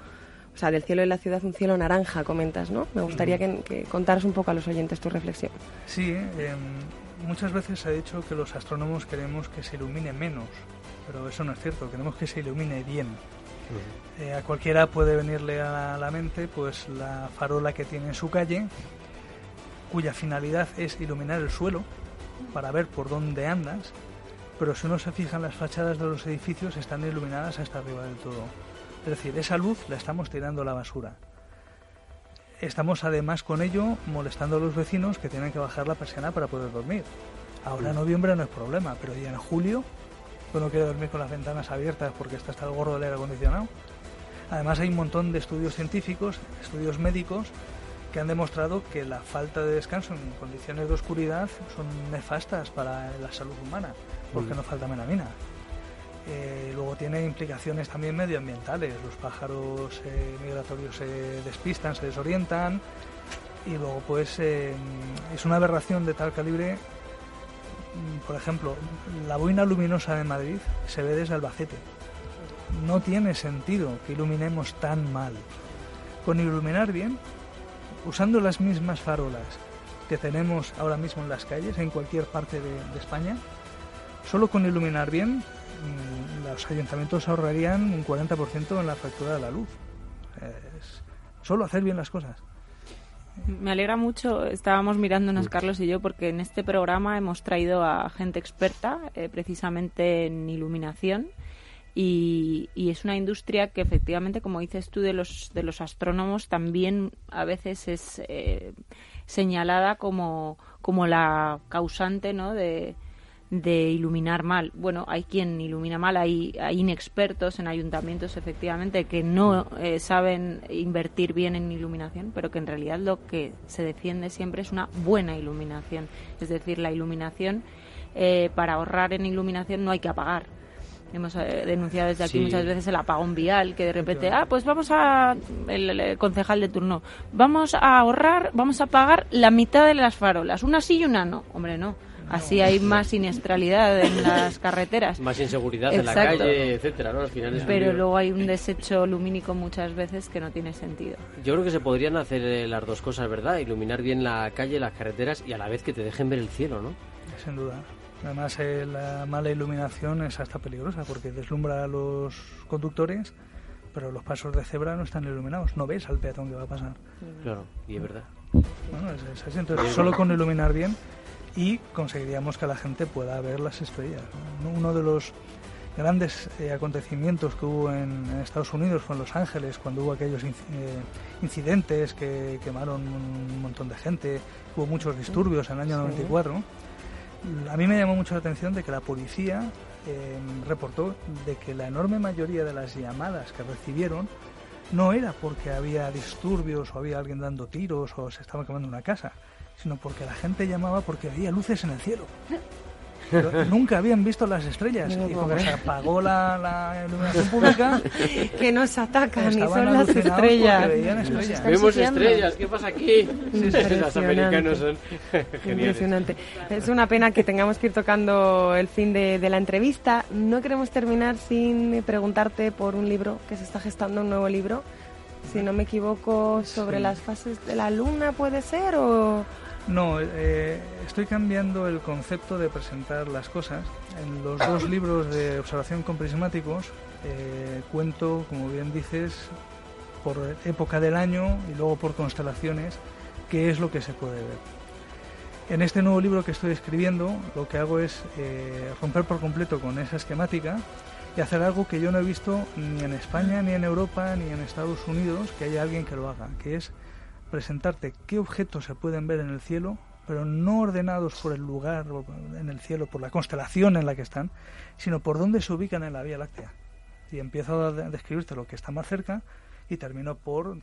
o sea, del cielo de la ciudad un cielo naranja, comentas, ¿no? Me gustaría que, contaras un poco a los oyentes tu reflexión. Sí, em, muchas veces se ha dicho que los astrónomos queremos que se ilumine menos, pero eso no es cierto, queremos que se ilumine bien eh, a cualquiera puede venirle a la mente pues la farola que tiene en su calle cuya finalidad es iluminar el suelo para ver por dónde andas, pero si uno se fija en las fachadas de los edificios están iluminadas hasta arriba del todo. Es decir, esa luz la estamos tirando a la basura. Estamos además con ello molestando a los vecinos que tienen que bajar la persiana para poder dormir. Ahora en noviembre no es problema, pero ya en julio uno quiere dormir con las ventanas abiertas porque está hasta el gorro del aire acondicionado. Además hay un montón de estudios científicos, estudios médicos, que han demostrado que la falta de descanso en condiciones de oscuridad son nefastas para la salud humana, porque no falta melamina. Eh, luego tiene implicaciones también medioambientales. Los pájaros eh, migratorios se despistan, se desorientan y luego pues eh, es una aberración de tal calibre. Mm, Por ejemplo, la boina luminosa de Madrid se ve desde Albacete. No tiene sentido que iluminemos tan mal. Con iluminar bien, usando las mismas farolas que tenemos ahora mismo en las calles, en cualquier parte de, España, solo con iluminar bien, mm, los ayuntamientos ahorrarían un 40% en la factura de la luz. Es solo hacer bien las cosas. Me alegra mucho, estábamos mirándonos Carlos y yo, porque en este programa hemos traído a gente experta eh, precisamente en iluminación y, y es una industria que efectivamente, como dices tú, de los, de los astrónomos también a veces es eh, señalada como, como la causante ¿no? de, de iluminar mal. Bueno, hay quien ilumina mal, hay, hay inexpertos en ayuntamientos, efectivamente, que no eh, saben invertir bien en iluminación, pero que en realidad lo que se defiende siempre es una buena iluminación. Es decir, la iluminación, eh, para ahorrar en iluminación no hay que apagar. Hemos eh, denunciado desde aquí Sí. muchas veces el apagón vial, que de repente, ah, pues vamos a, el, el concejal de turno, vamos a ahorrar, vamos a pagar la mitad de las farolas, una sí y una no. Hombre, no. Así hay más siniestralidad en las carreteras. Más inseguridad en la Exacto. calle, etcétera, ¿no? Al final es Pero luego hay un desecho lumínico muchas veces que no tiene sentido. Yo creo que se podrían hacer eh, las dos cosas, ¿verdad? Iluminar bien la calle, las carreteras y a la vez que te dejen ver el cielo, ¿no? Sin duda. Además, eh, la mala iluminación es hasta peligrosa porque deslumbra a los conductores, pero los pasos de cebra no están iluminados. No ves al peatón que va a pasar. Claro, y es verdad. Bueno, es, es así. Entonces, solo con iluminar bien y conseguiríamos que la gente pueda ver las estrellas. ¿no? Uno de los grandes eh, acontecimientos que hubo en, en Estados Unidos fue en Los Ángeles, cuando hubo aquellos inc- eh, incidentes que quemaron un montón de gente, hubo muchos disturbios en el año 94. A mí me llamó mucho la atención de que la policía eh, reportó de que la enorme mayoría de las llamadas que recibieron no era porque había disturbios o había alguien dando tiros o se estaba quemando una casa, sino porque la gente llamaba porque veía luces en el cielo. Pero nunca habían visto las estrellas No y como se apagó la, la iluminación pública, que nos atacan y son las estrellas. Vemos estrellas, ¿qué pasa aquí? Los Impresionante. americanos son geniales. Impresionante. Es una pena que tengamos que ir tocando el fin de, de la entrevista. No queremos terminar sin preguntarte por un libro que se está gestando, un nuevo libro. Si no me equivoco, sobre Sí. las fases de la luna, ¿puede ser? O... No, eh, estoy cambiando el concepto de presentar las cosas. En los dos libros de observación con prismáticos eh, cuento, como bien dices, por época del año y luego por constelaciones, qué es lo que se puede ver. En este nuevo libro que estoy escribiendo, lo que hago es eh, romper por completo con esa esquemática y hacer algo que yo no he visto ni en España, ni en Europa, ni en Estados Unidos, que haya alguien que lo haga, que es presentarte qué objetos se pueden ver en el cielo, pero no ordenados por el lugar en el cielo, por la constelación en la que están, sino por dónde se ubican en la Vía Láctea. Y empiezo a de- describirte lo que está más cerca y termino por mm,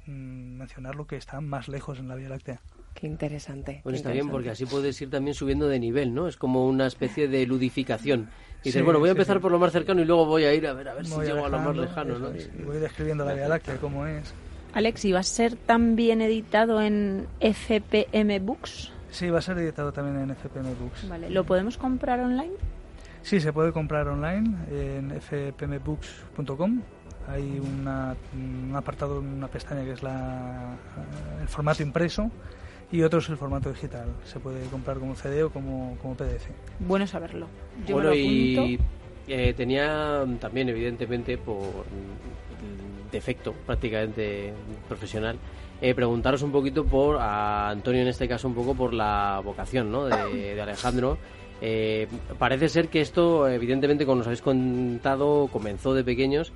mencionar lo que está más lejos en la Vía Láctea. Qué interesante. Bueno, qué está bien porque así puedes ir también subiendo de nivel, ¿no? Es como una especie de ludificación. Y dices, Sí, bueno, voy a sí, empezar sí. por lo más cercano y luego voy a ir a ver a ver si Voy llego a lo más lejano, ¿no? es, y voy describiendo la Vía Láctea, cómo es. Alex, ¿y va a ser también editado en FPM Books? Sí, va a ser editado también en FPM Books. Vale, ¿lo podemos comprar online? Sí, se puede comprar online en fpmbooks.com. Hay una- un apartado, una pestaña que es la, el formato impreso y otro es el formato digital. Se puede comprar como CD o como, como PDF. Bueno saberlo. Yo bueno, me lo y eh, tenía también, evidentemente, por defecto prácticamente profesional, eh, preguntaros un poquito por, a Antonio en este caso, un poco por la vocación ¿no? de, Alejandro. Eh, parece ser que esto, evidentemente, como nos habéis contado, comenzó de pequeños,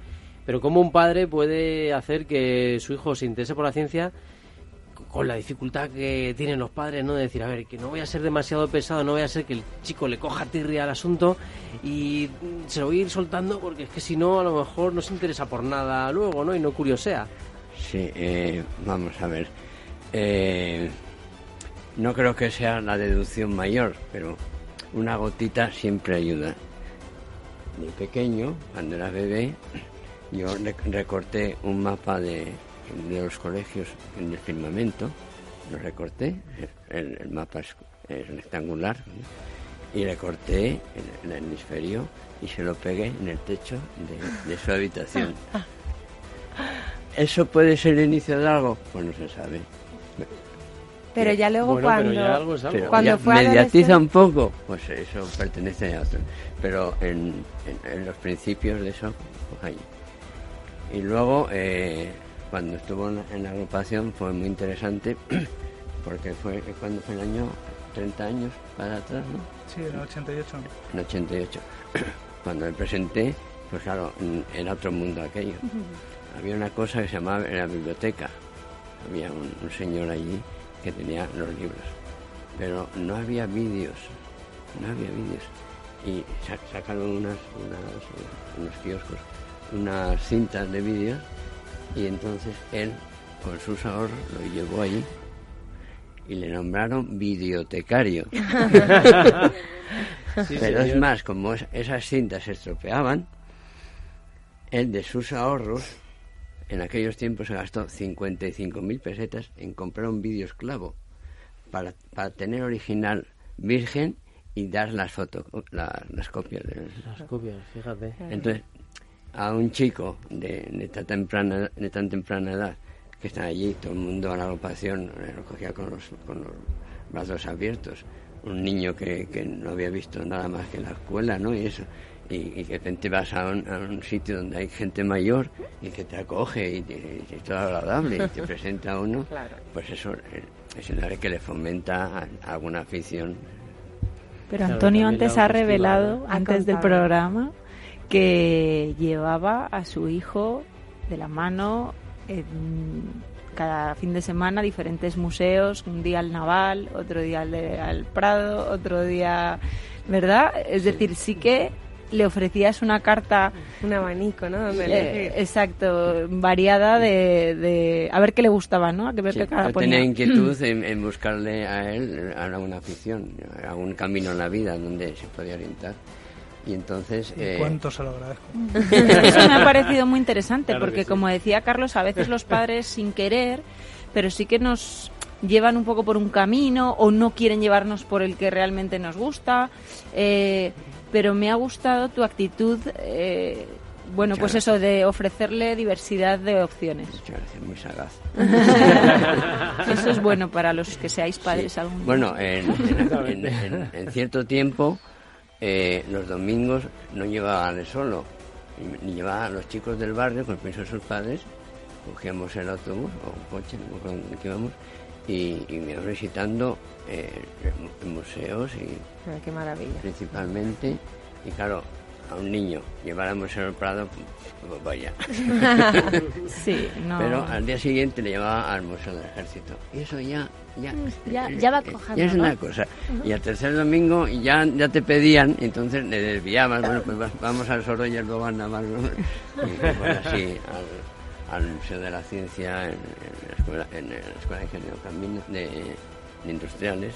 pero ¿cómo un padre puede hacer que su hijo se interese por la ciencia con la dificultad que tienen los padres, ¿no? De decir, a ver, que no voy a ser demasiado pesado, no voy a ser que el chico le coja tirria al asunto y se lo voy a ir soltando porque es que si no, a lo mejor no se interesa por nada luego, ¿no? Y no curiosea. Sí, eh, vamos a ver. Eh, no creo que sea la deducción mayor, pero una gotita siempre ayuda. De pequeño, cuando era bebé, yo recorté un mapa de, los colegios en el firmamento, lo recorté, el, mapa es, rectangular, y recorté el, el, hemisferio y se lo pegué en el techo de, de su habitación. ¿Eso puede ser el inicio de algo? Pues no se sabe. Pero ya luego cuando, cuando mediatiza un poco, pues eso pertenece a otro. Pero en, los principios de eso, pues ahí. Y luego, eh, cuando estuvo en la agrupación, fue muy interesante, porque fue cuando fue el año 30 años para atrás, ¿no? Sí, en el 88. En el 88. Cuando me presenté, pues claro, era otro mundo aquello. Había una cosa que se llamaba en la biblioteca. Había un señor allí que tenía los libros. Pero no había vídeos, no había vídeos. Y sacaron unas, unos kioscos, unas cintas de vídeos y entonces él, con sus ahorros, lo llevó allí y le nombraron videotecario. Pero es más, como esas cintas se estropeaban, él de sus ahorros en aquellos tiempos se gastó 55.000 pesetas en comprar un vídeo esclavo para, para tener original virgen y dar las fotos, las copias. De, las copias, fíjate. Entonces, a un chico de, tan temprana, de tan temprana edad que está allí, todo el mundo a la agrupación lo cogía con los, con los brazos abiertos. Un niño que, que no había visto nada más que la escuela, ¿no? Y eso y, y, de repente vas a un, sitio donde hay gente mayor y que te acoge y, es todo agradable y te presenta a uno, pues eso es una que le fomenta alguna afición. Pero Antonio antes ha revelado, antes del programa, que llevaba a su hijo de la mano cada fin de semana a diferentes museos, un día al Naval, otro día al, al Prado, otro día, ¿verdad? Es decir, sí que le ofrecías una carta... Un abanico, ¿no? Eh, exacto, variada de, de, A ver qué le gustaba, ¿no? A que ver qué cara tenía inquietud en, buscarle a él alguna afición, algún camino en la vida donde se podía orientar. Y entonces... Eh... ¿Cuánto se lo agradezco? Eso me ha parecido muy interesante, porque como decía Carlos, a veces los padres sin querer, pero sí que nos llevan un poco por un camino o no quieren llevarnos por el que realmente nos gusta. Eh, pero me ha gustado tu actitud, eh, bueno, pues eso, de ofrecerle diversidad de opciones. Muchas gracias, muy sagaz. eso es bueno para los que seáis padres algún Bueno, en, cierto tiempo, eh, los domingos no llevaban él solo, ni llevaban a los chicos del barrio, con permiso de sus padres, cogíamos el autobús o un coche, no que íbamos, y, me iba visitando eh, museos y qué maravilla. principalmente. Y claro a un niño museo del Prado pues vaya. Sí, no. pero al día siguiente le llevaba al museo del Ejército. Y eso ya ya, ya, ya va cojando, ya es una cosa. Y al tercer domingo ya ya te pedían entonces le desviabas bueno pues vamos al Sorolla luego a Navarro y pues así al, al Museo de la Ciencia en, la, escuela, en la Escuela de Ingenieros de, Industriales.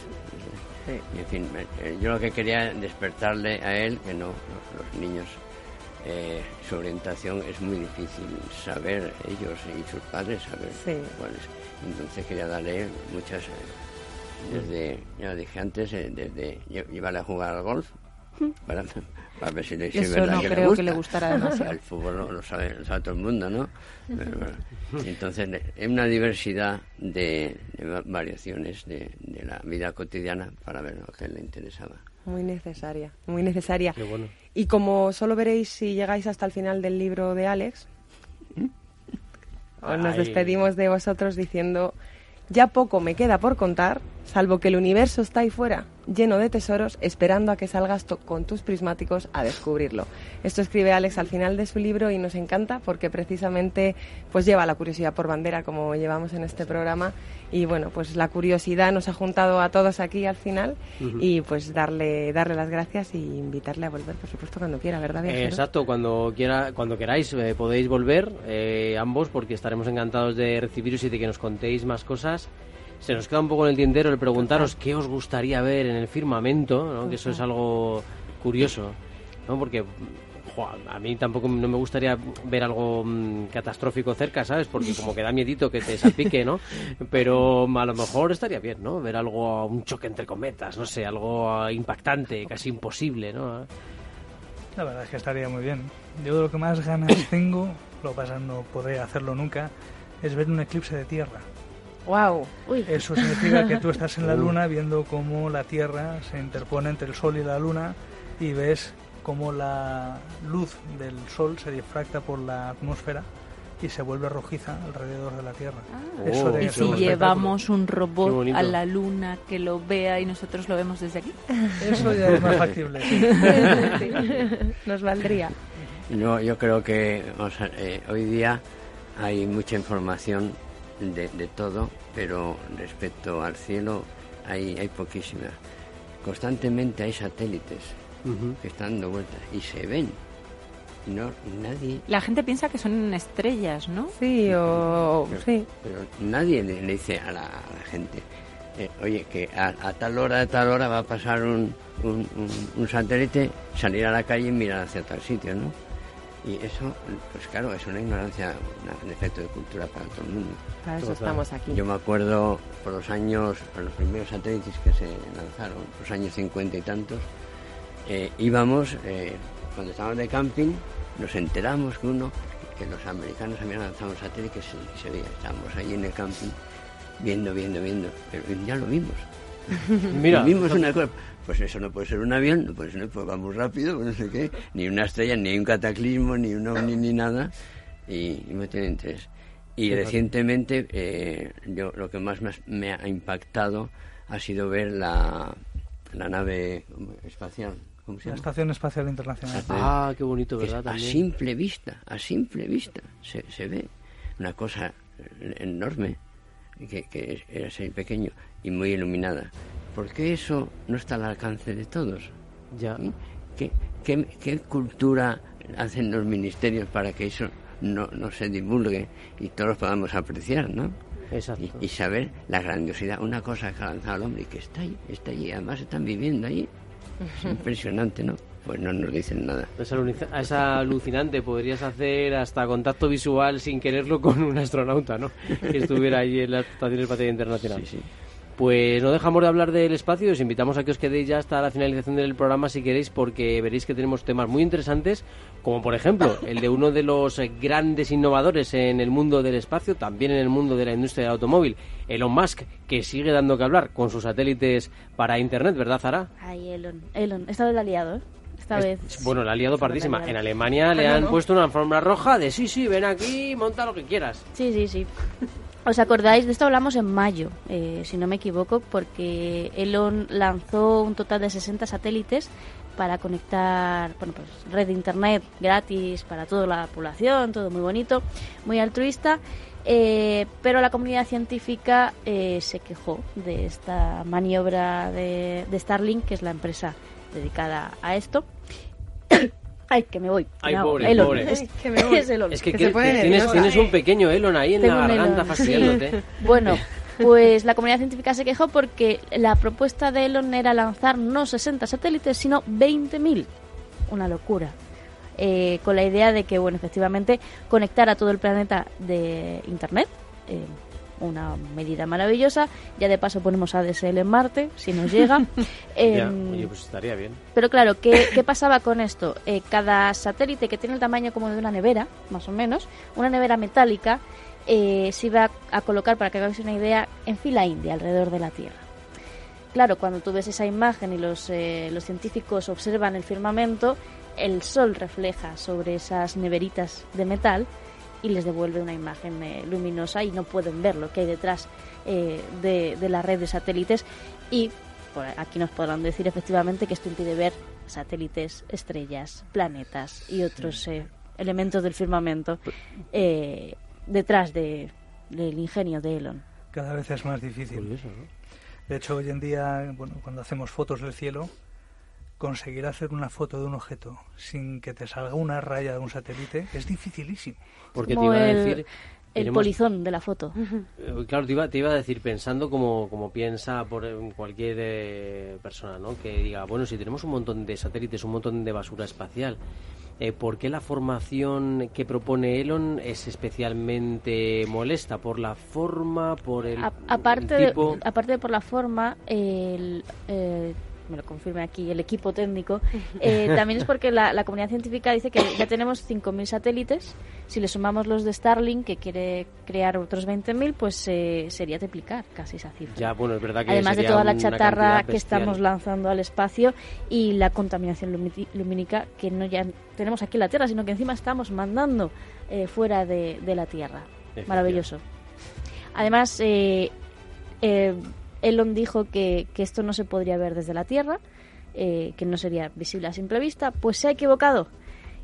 Y en fin, eh, yo lo que quería despertarle a él, que no, los, niños, eh, su orientación es muy difícil saber ellos y sus padres saber cuáles. Entonces quería darle muchas, eh, desde, ya dije antes, desde llevarle a jugar al golf, para, para ver si, Eso no creo que le gustará demasiado. El fútbol lo, sabe, todo el mundo, ¿no? entonces, es una diversidad de, variaciones de, la vida cotidiana para ver lo que le interesaba. Muy necesaria, muy necesaria. Y como solo veréis si llegáis hasta el final del libro de Alex, Nos despedimos de vosotros diciendo, ya poco me queda por contar, salvo que el universo está ahí fuera lleno de tesoros, esperando a que salgas con tus prismáticos a descubrirlo. Esto escribe Alex al final de su libro y nos encanta porque precisamente pues lleva la curiosidad por bandera como llevamos en este programa y bueno, pues la curiosidad nos ha juntado a todos aquí al final y pues darle darle las gracias y invitarle a volver, por supuesto, cuando quiera, ¿verdad? exacto, cuando quiera cuando queráis eh, podéis volver eh, ambos porque estaremos encantados de recibiros y de que nos contéis más cosas se nos queda un poco en el tintero el preguntaros qué os gustaría ver en el firmamento, ¿no? que eso es algo curioso, ¿no? porque a mí tampoco no me gustaría ver algo mm, catastrófico cerca, ¿sabes? Porque como que da miedito que te salpique, ¿no? Pero a lo mejor estaría bien, ¿no? Ver algo, un choque entre cometas, no sé, algo impactante, casi imposible, ¿no? La verdad es que estaría muy bien. Yo lo que más ganas tengo, lo que pasa no podré hacerlo nunca, es ver un eclipse de tierra. Wow. Eso significa que tú estás en la luna viendo cómo la Tierra se interpone entre el Sol y la luna y ves cómo la luz del Sol se difracta por la atmósfera y se vuelve rojiza alrededor de la Tierra. Ah. ¿Y si llevamos un robot a la luna que lo vea y nosotros lo vemos desde aquí? Eso ya es más factible. Nos valdría. No, yo creo que eh, hoy día hay mucha información de, todo, pero respecto al cielo hay, hay poquísimas. Constantemente hay satélites que están dando vueltas y se ven. No, nadie... La gente piensa que son estrellas, ¿no? Sí, o... Pero, sí. pero nadie le, dice a la, gente, eh, oye, que a, tal hora, a tal hora va a pasar un, un, un, satélite, salir a la calle y mirar hacia tal sitio, ¿no? Y eso, pues claro, es una ignorancia, un efecto de cultura para todo el mundo. Para eso estamos aquí. Yo me acuerdo por los años, por los primeros satélites que se lanzaron, los años 50 y tantos, eh, íbamos, eh, cuando estábamos de camping, nos enteramos que uno, que los americanos habían lanzado un satélite que se, se veía, estábamos allí en el camping, viendo, viendo, viendo, pero ya lo vimos. Mira. vimos una cosa pues eso no puede ser un avión, no puede ser, pues va muy rápido, pues no sé qué, ni una estrella, ni un cataclismo, ni un ovni, ni nada, y, me tiene interés. Y recientemente, eh, yo lo que más me ha impactado ha sido ver la, la nave espacial. ¿Cómo se llama? La Estación Espacial Internacional. Ah, qué bonito, ¿verdad? A simple vista, a simple vista, se, se ve una cosa enorme, que, que era así pequeño y muy iluminada. ¿Por qué eso no está al alcance de todos? Ya. ¿Qué, qué, cultura hacen los ministerios para que eso no, no se divulgue y todos podamos apreciar, ¿no? Exacto. Y, saber la grandiosidad, una cosa que ha lanzado el hombre y que está ahí, está allí, además están viviendo ahí. Es impresionante, ¿no? Pues no nos dicen nada. Es, alucinante, podrías hacer hasta contacto visual sin quererlo con un astronauta, ¿no? Que estuviera allí en la Estación Espacial Internacional. Sí, sí. Pues no dejamos de hablar del espacio, os invitamos a que os quedéis ya hasta la finalización del programa si queréis, porque veréis que tenemos temas muy interesantes, como por ejemplo el de uno de los grandes innovadores en el mundo del espacio, también en el mundo de la industria del automóvil, Elon Musk, que sigue dando que hablar con sus satélites para Internet, ¿verdad, Zara? Ay, Elon, Elon, esta vez la ha liado, ¿eh? Esta vez. Bueno, la ha liado pardísima. En Alemania le han puesto una alfombra roja de sí, sí, ven aquí, monta lo que quieras. Sí, sí, sí. ¿Os acordáis? De esto hablamos en mayo, eh, si no me equivoco, porque Elon lanzó un total de 60 satélites para conectar, bueno, pues red de internet gratis para toda la población, todo muy bonito, muy altruista. Eh, pero la comunidad científica eh, se quejó de esta maniobra de, de Starlink, que es la empresa dedicada a esto. Ay, que me voy. Ay, pobre, Elon. pobre. Es, que me voy. es Elon. Es que, que, tienes, tienes, un pequeño Elon ahí en Tengo la garganta fastidiándote. Bueno, pues la comunidad científica se quejó porque la propuesta de Elon era lanzar no 60 satélites, sino 20.000. Una locura. Eh, con la idea de que, bueno, efectivamente, conectar a todo el planeta de Internet. Eh, una medida maravillosa. Ya de paso ponemos ADSL en Marte, si nos llega. Em, pues estaría bien. Pero claro, ¿qué, qué pasaba con esto? Eh, cada satélite que tiene el tamaño como de una nevera, más o menos, una nevera metálica, eh, se iba a colocar, para que hagáis una idea, en fila india, alrededor de la Tierra. Claro, cuando tú ves esa imagen y los, eh, los científicos observan el firmamento, el sol refleja sobre esas neveritas de metal y les devuelve una imagen eh, luminosa y no pueden ver lo que hay detrás eh, de, de, la red de satélites y por aquí nos podrán decir efectivamente que esto impide ver satélites, estrellas, planetas y otros eh, elementos del firmamento eh, detrás de, del ingenio de Elon. Cada vez es más difícil. De hecho, hoy en día, bueno, cuando hacemos fotos del cielo, conseguir hacer una foto de un objeto sin que te salga una raya de un satélite es dificilísimo. Porque te iba a decir... El polizón de la foto. Eh, claro, te iba, te iba a decir, pensando como, como piensa por cualquier eh, persona, ¿no? Que diga, bueno, si tenemos un montón de satélites, un montón de basura espacial, eh, ¿por qué la formación que propone Elon es especialmente molesta? ¿Por la forma, por el, aparte tipo? De, aparte de por la forma, el... Eh, me lo confirme aquí el equipo técnico, eh, también es porque la, la, comunidad científica dice que ya tenemos 5.000 satélites, si le sumamos los de Starlink, que quiere crear otros 20.000, pues eh, sería triplicar casi esa cifra. Ya, bueno, es verdad que Además de toda la chatarra que estamos lanzando al espacio y la contaminación lumínica que no ya tenemos aquí en la Tierra, sino que encima estamos mandando eh, fuera de, de, la Tierra. Maravilloso. Además, eh, eh, Elon dijo que, que, esto no se podría ver desde la Tierra, eh, que no sería visible a simple vista, pues se ha equivocado.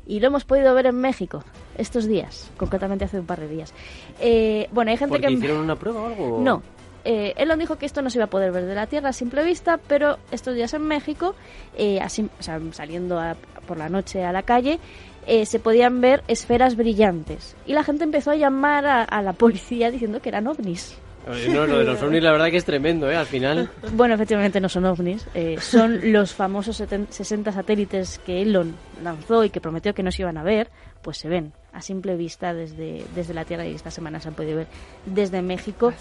Y lo hemos podido ver en México estos días, concretamente hace un par de días. Eh, bueno, hay gente ¿Porque que... hicieron una prueba o algo? No. Eh, Elon dijo que esto no se iba a poder ver de la Tierra a simple vista, pero estos días en México, eh, así, o sea, saliendo a, por la noche a la calle, eh, se podían ver esferas brillantes. Y la gente empezó a llamar a, a la policía diciendo que eran ovnis. No, lo de los ovnis la verdad que es tremendo, ¿eh? Al final. Bueno, efectivamente no son ovnis, eh, son los famosos 60 satélites que Elon lanzó y que prometió que no se iban a ver, pues se ven a simple vista desde, desde la Tierra y esta semana se han podido ver desde México.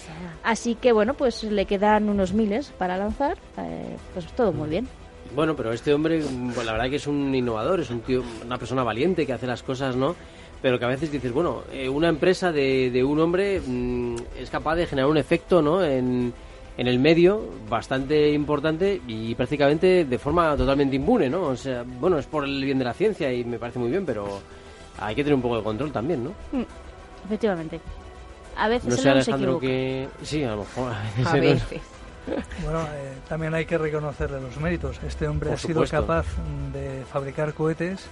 Así que bueno, pues le quedan unos miles para lanzar, eh, pues todo muy bien. Bueno, pero este hombre, pues la verdad que es un innovador, es un tío, una persona valiente que hace las cosas, ¿no? Pero que a veces dices, bueno, eh, una empresa de, de un hombre mmm, es capaz de generar un efecto ¿no? en, en el medio bastante importante y prácticamente de forma totalmente impune, ¿no? O sea, bueno, es por el bien de la ciencia y me parece muy bien, pero hay que tener un poco de control también, ¿no? Mm, efectivamente. A veces no sé, Alejandro, que... Sí, a lo mejor. A veces. A veces. Bueno, eh, también hay que reconocerle los méritos. Este hombre Por ha sido supuesto. capaz de fabricar cohetes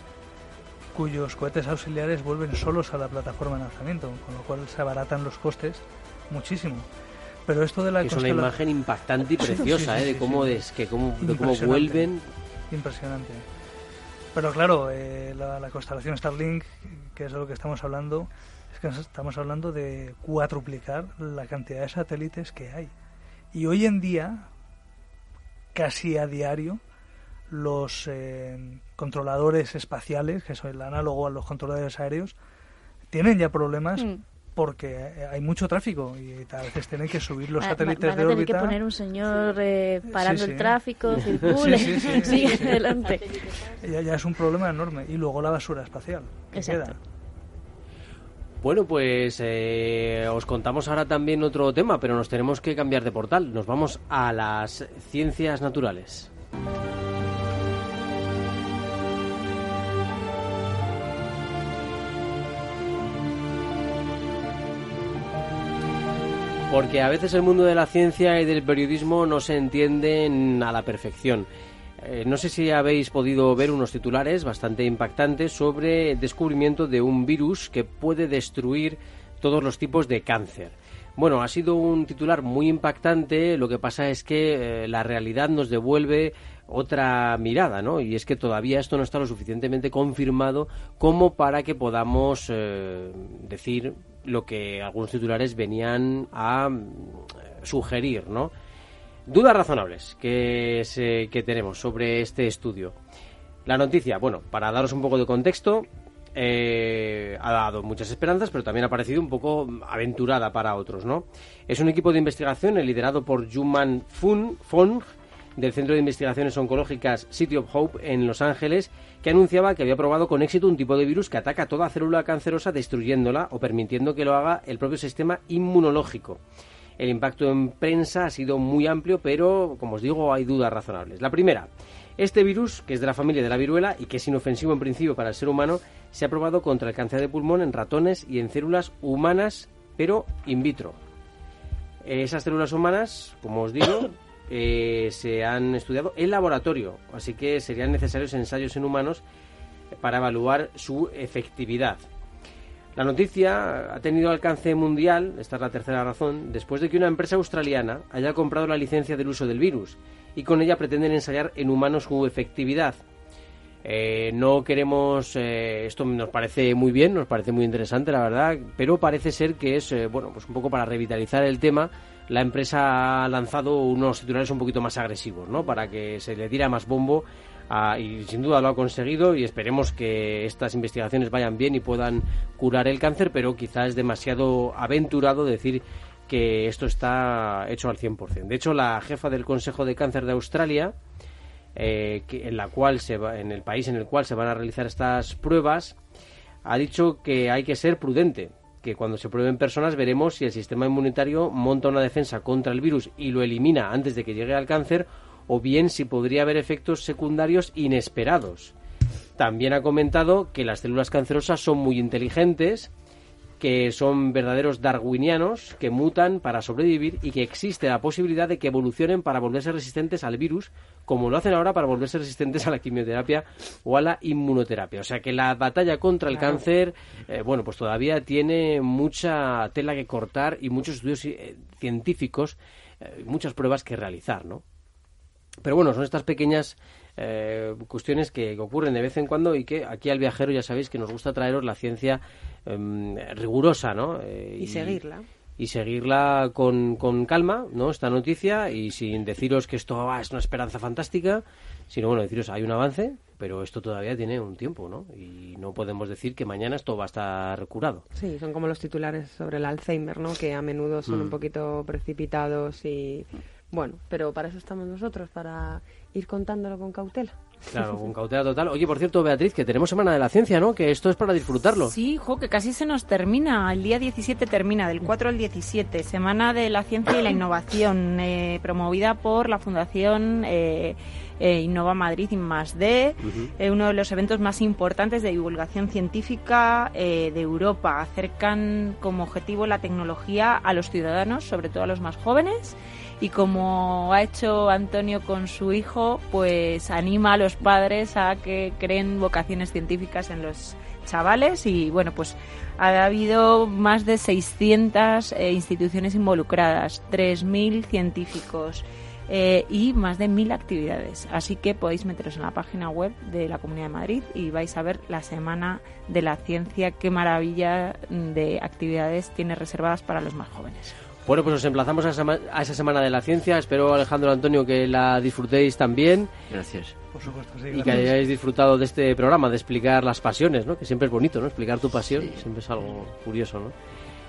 cuyos cohetes auxiliares vuelven solos a la plataforma de lanzamiento, con lo cual se abaratan los costes muchísimo. Pero esto de la es una imagen impactante y preciosa, sí, sí, ¿eh? de cómo, des, que cómo, de cómo vuelven. Impresionante. Pero claro, eh, la, la, constelación Starlink, que es de lo que estamos hablando, es que estamos hablando de cuatruplicar la cantidad de satélites que hay. Y hoy en día, casi a diario, los eh, controladores espaciales, que son el análogo a los controladores aéreos, tienen ya problemas mm. porque hay mucho tráfico y a veces tienen que subir los va, satélites van de a órbita. que poner un señor eh, parando Sí, sí. el tráfico, circule, Sí, sí, sí, sigue sí, sí. adelante. Ya, ya es un problema enorme. Y luego la basura espacial que Exacto. queda. Bueno, pues eh, os contamos ahora también otro tema, pero nos tenemos que cambiar de portal. Nos vamos a las ciencias naturales. Porque a veces el mundo de la ciencia y del periodismo no se entienden a la perfección. Eh, no sé si habéis podido ver unos titulares bastante impactantes sobre el descubrimiento de un virus que puede destruir todos los tipos de cáncer. Bueno, ha sido un titular muy impactante, lo que pasa es que eh, la realidad nos devuelve otra mirada, ¿no? Y es que todavía esto no está lo suficientemente confirmado como para que podamos eh, decir lo que algunos titulares venían a mm, sugerir, ¿no? Dudas razonables que, que tenemos sobre este estudio. La noticia, bueno, para daros un poco de contexto, eh, ha dado muchas esperanzas, pero también ha parecido un poco aventurada para otros, ¿no? Es un equipo de investigación liderado por Juman Fung, Fong del Centro de Investigaciones Oncológicas City of Hope en Los Ángeles, anunciaba que había probado con éxito un tipo de virus que ataca toda célula cancerosa destruyéndola o permitiendo que lo haga el propio sistema inmunológico. El impacto en prensa ha sido muy amplio, pero, como os digo, hay dudas razonables. La primera, Este virus, que es de la familia de la viruela y que es inofensivo en principio para el ser humano, se ha probado contra el cáncer de pulmón en ratones y en células humanas, pero in vitro. Esas células humanas, como os digo, eh, se han estudiado en laboratorio, así que serían necesarios ensayos en humanos para evaluar su efectividad. La noticia ha tenido alcance mundial, esta es la tercera razón, después de que una empresa australiana haya comprado la licencia del uso del virus y con ella pretenden ensayar en humanos su efectividad. Eh, no queremos, eh, esto nos parece muy bien, nos parece muy interesante, la verdad, pero parece ser que es, bueno, pues un poco para revitalizar el tema, la empresa ha lanzado unos titulares un poquito más agresivos, ¿no? Para que se le diera más bombo y sin duda lo ha conseguido y esperemos que estas investigaciones vayan bien y puedan curar el cáncer, pero quizás es demasiado aventurado decir que esto está hecho al 100%. De hecho, la jefa del Consejo de Cáncer de Australia, eh, en la cual se va, en el país en el cual se van a realizar estas pruebas, ha dicho que hay que ser prudente, que cuando se prueben personas veremos si el sistema inmunitario monta una defensa contra el virus y lo elimina antes de que llegue al cáncer o bien si podría haber efectos secundarios inesperados. También ha comentado que las células cancerosas son muy inteligentes, que son verdaderos darwinianos, que mutan para sobrevivir y que existe la posibilidad de que evolucionen para volverse resistentes al virus, como lo hacen ahora para volverse resistentes a la quimioterapia o a la inmunoterapia. O sea que la batalla contra el cáncer, eh, bueno, pues todavía tiene mucha tela que cortar y muchos estudios eh, científicos, eh, muchas pruebas que realizar, ¿no? Pero bueno, son estas pequeñas eh, cuestiones que, ocurren de vez en cuando y que aquí al viajero ya sabéis que nos gusta traeros la ciencia em, rigurosa, ¿no? Eh, y, seguirla. Y seguirla con, con, calma, ¿no? Esta noticia y sin deciros que esto es una esperanza fantástica, sino bueno, deciros hay un avance, pero esto todavía tiene un tiempo, ¿no? Y no podemos decir que mañana esto va a estar curado. Sí, son como los titulares sobre el Alzheimer, ¿no? Que a menudo son un mm. poquito precipitados y bueno, pero para eso estamos nosotros, para ir contándolo con cautela. Claro, con cautela total. Oye, por cierto, Beatriz, que tenemos Semana de la Ciencia, ¿no? Que esto es para disfrutarlo. Sí, hijo, que casi se nos termina. El día 17 termina, del 4 al 17. Semana de la Ciencia y la Innovación, eh, promovida por la Fundación eh, eh, Innova Madrid y Más D, uno de los eventos más importantes de divulgación científica de Europa. Acercan como objetivo la tecnología a los ciudadanos, sobre todo a los más jóvenes y como ha hecho Antonio con su hijo, pues anima a los padres a que creen vocaciones científicas en los chavales y bueno, pues ha habido más de 600 eh, instituciones involucradas, 3.000 científicos eh, y más de 1.000 actividades. Así que podéis meteros en la página web de la Comunidad de Madrid y vais a ver la Semana de la Ciencia, qué maravilla de actividades tiene reservadas para los más jóvenes. Bueno, pues os emplazamos a esa, Semana de la Ciencia. Espero, Alejandro Antonio, que la disfrutéis también. Gracias. Por supuesto, Y que hayáis disfrutado de este programa, de explicar las pasiones, ¿no? Que siempre es bonito, ¿no? Explicar tu pasión, siempre es algo curioso, ¿no?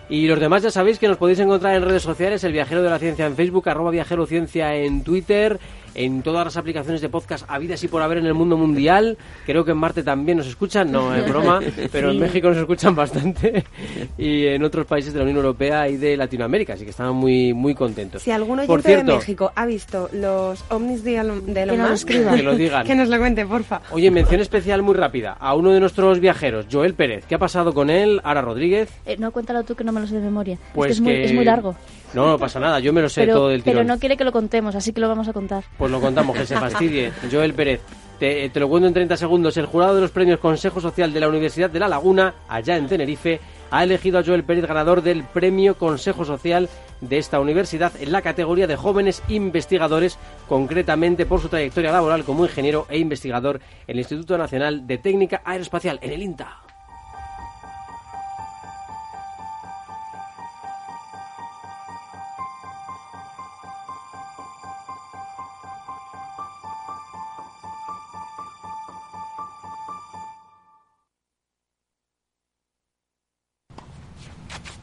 Y los demás ya sabéis que nos podéis encontrar en redes sociales, el Viajero de la Ciencia en Facebook, arroba Viajero Ciencia en Twitter, en todas las aplicaciones de podcast habidas y por haber en el mundo mundial. Creo que en Marte también nos escuchan, no es broma, pero en México nos escuchan bastante y en otros países de la Unión Europea y de Latinoamérica, así que estamos muy muy contentos. Si algún oyente de México ha visto los ovnis de Elon, de que, lo digan. que nos lo cuente, porfa. Oye, mención especial muy rápida a uno de nuestros viajeros, Joel Pérez. ¿Qué ha pasado con él? Ara Rodríguez. Eh, no, cuéntalo tú que no me lo sé de memoria. Pues es, muy, es muy largo. No, no pasa nada, yo me lo sé todo del tirón. Pero no quiere que lo contemos, así que lo vamos a contar. Pues lo contamos, que se fastidie. Joel Pérez, te, te, lo cuento en 30 segundos. El jurado de los premios Consejo Social de la Universidad de La Laguna, allá en Tenerife, ha elegido a Joel Pérez ganador del premio Consejo Social de esta universidad en la categoría de jóvenes investigadores, concretamente por su trayectoria laboral como ingeniero e investigador en el Instituto Nacional de Técnica Aeroespacial, en el INTA.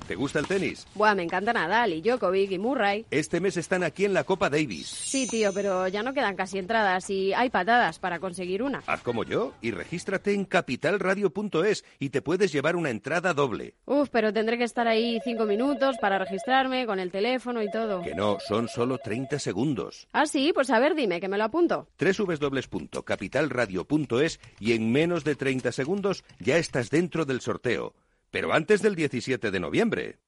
¿Te gusta el tenis? Buah, me encanta Nadal y Djokovic y Murray. Este mes están aquí en la Copa Davis. Sí, tío, pero ya no quedan casi entradas y hay patadas para conseguir una. Haz como yo y regístrate en capitalradio.es y te puedes llevar una entrada doble. Uf, pero tendré que estar ahí cinco minutos para registrarme con el teléfono y todo. Que no, son solo 30 segundos. Ah, sí, pues a ver, dime, que me lo apunto. www.capitalradio.es y en menos de 30 segundos ya estás dentro del sorteo. Pero antes del 17 de noviembre.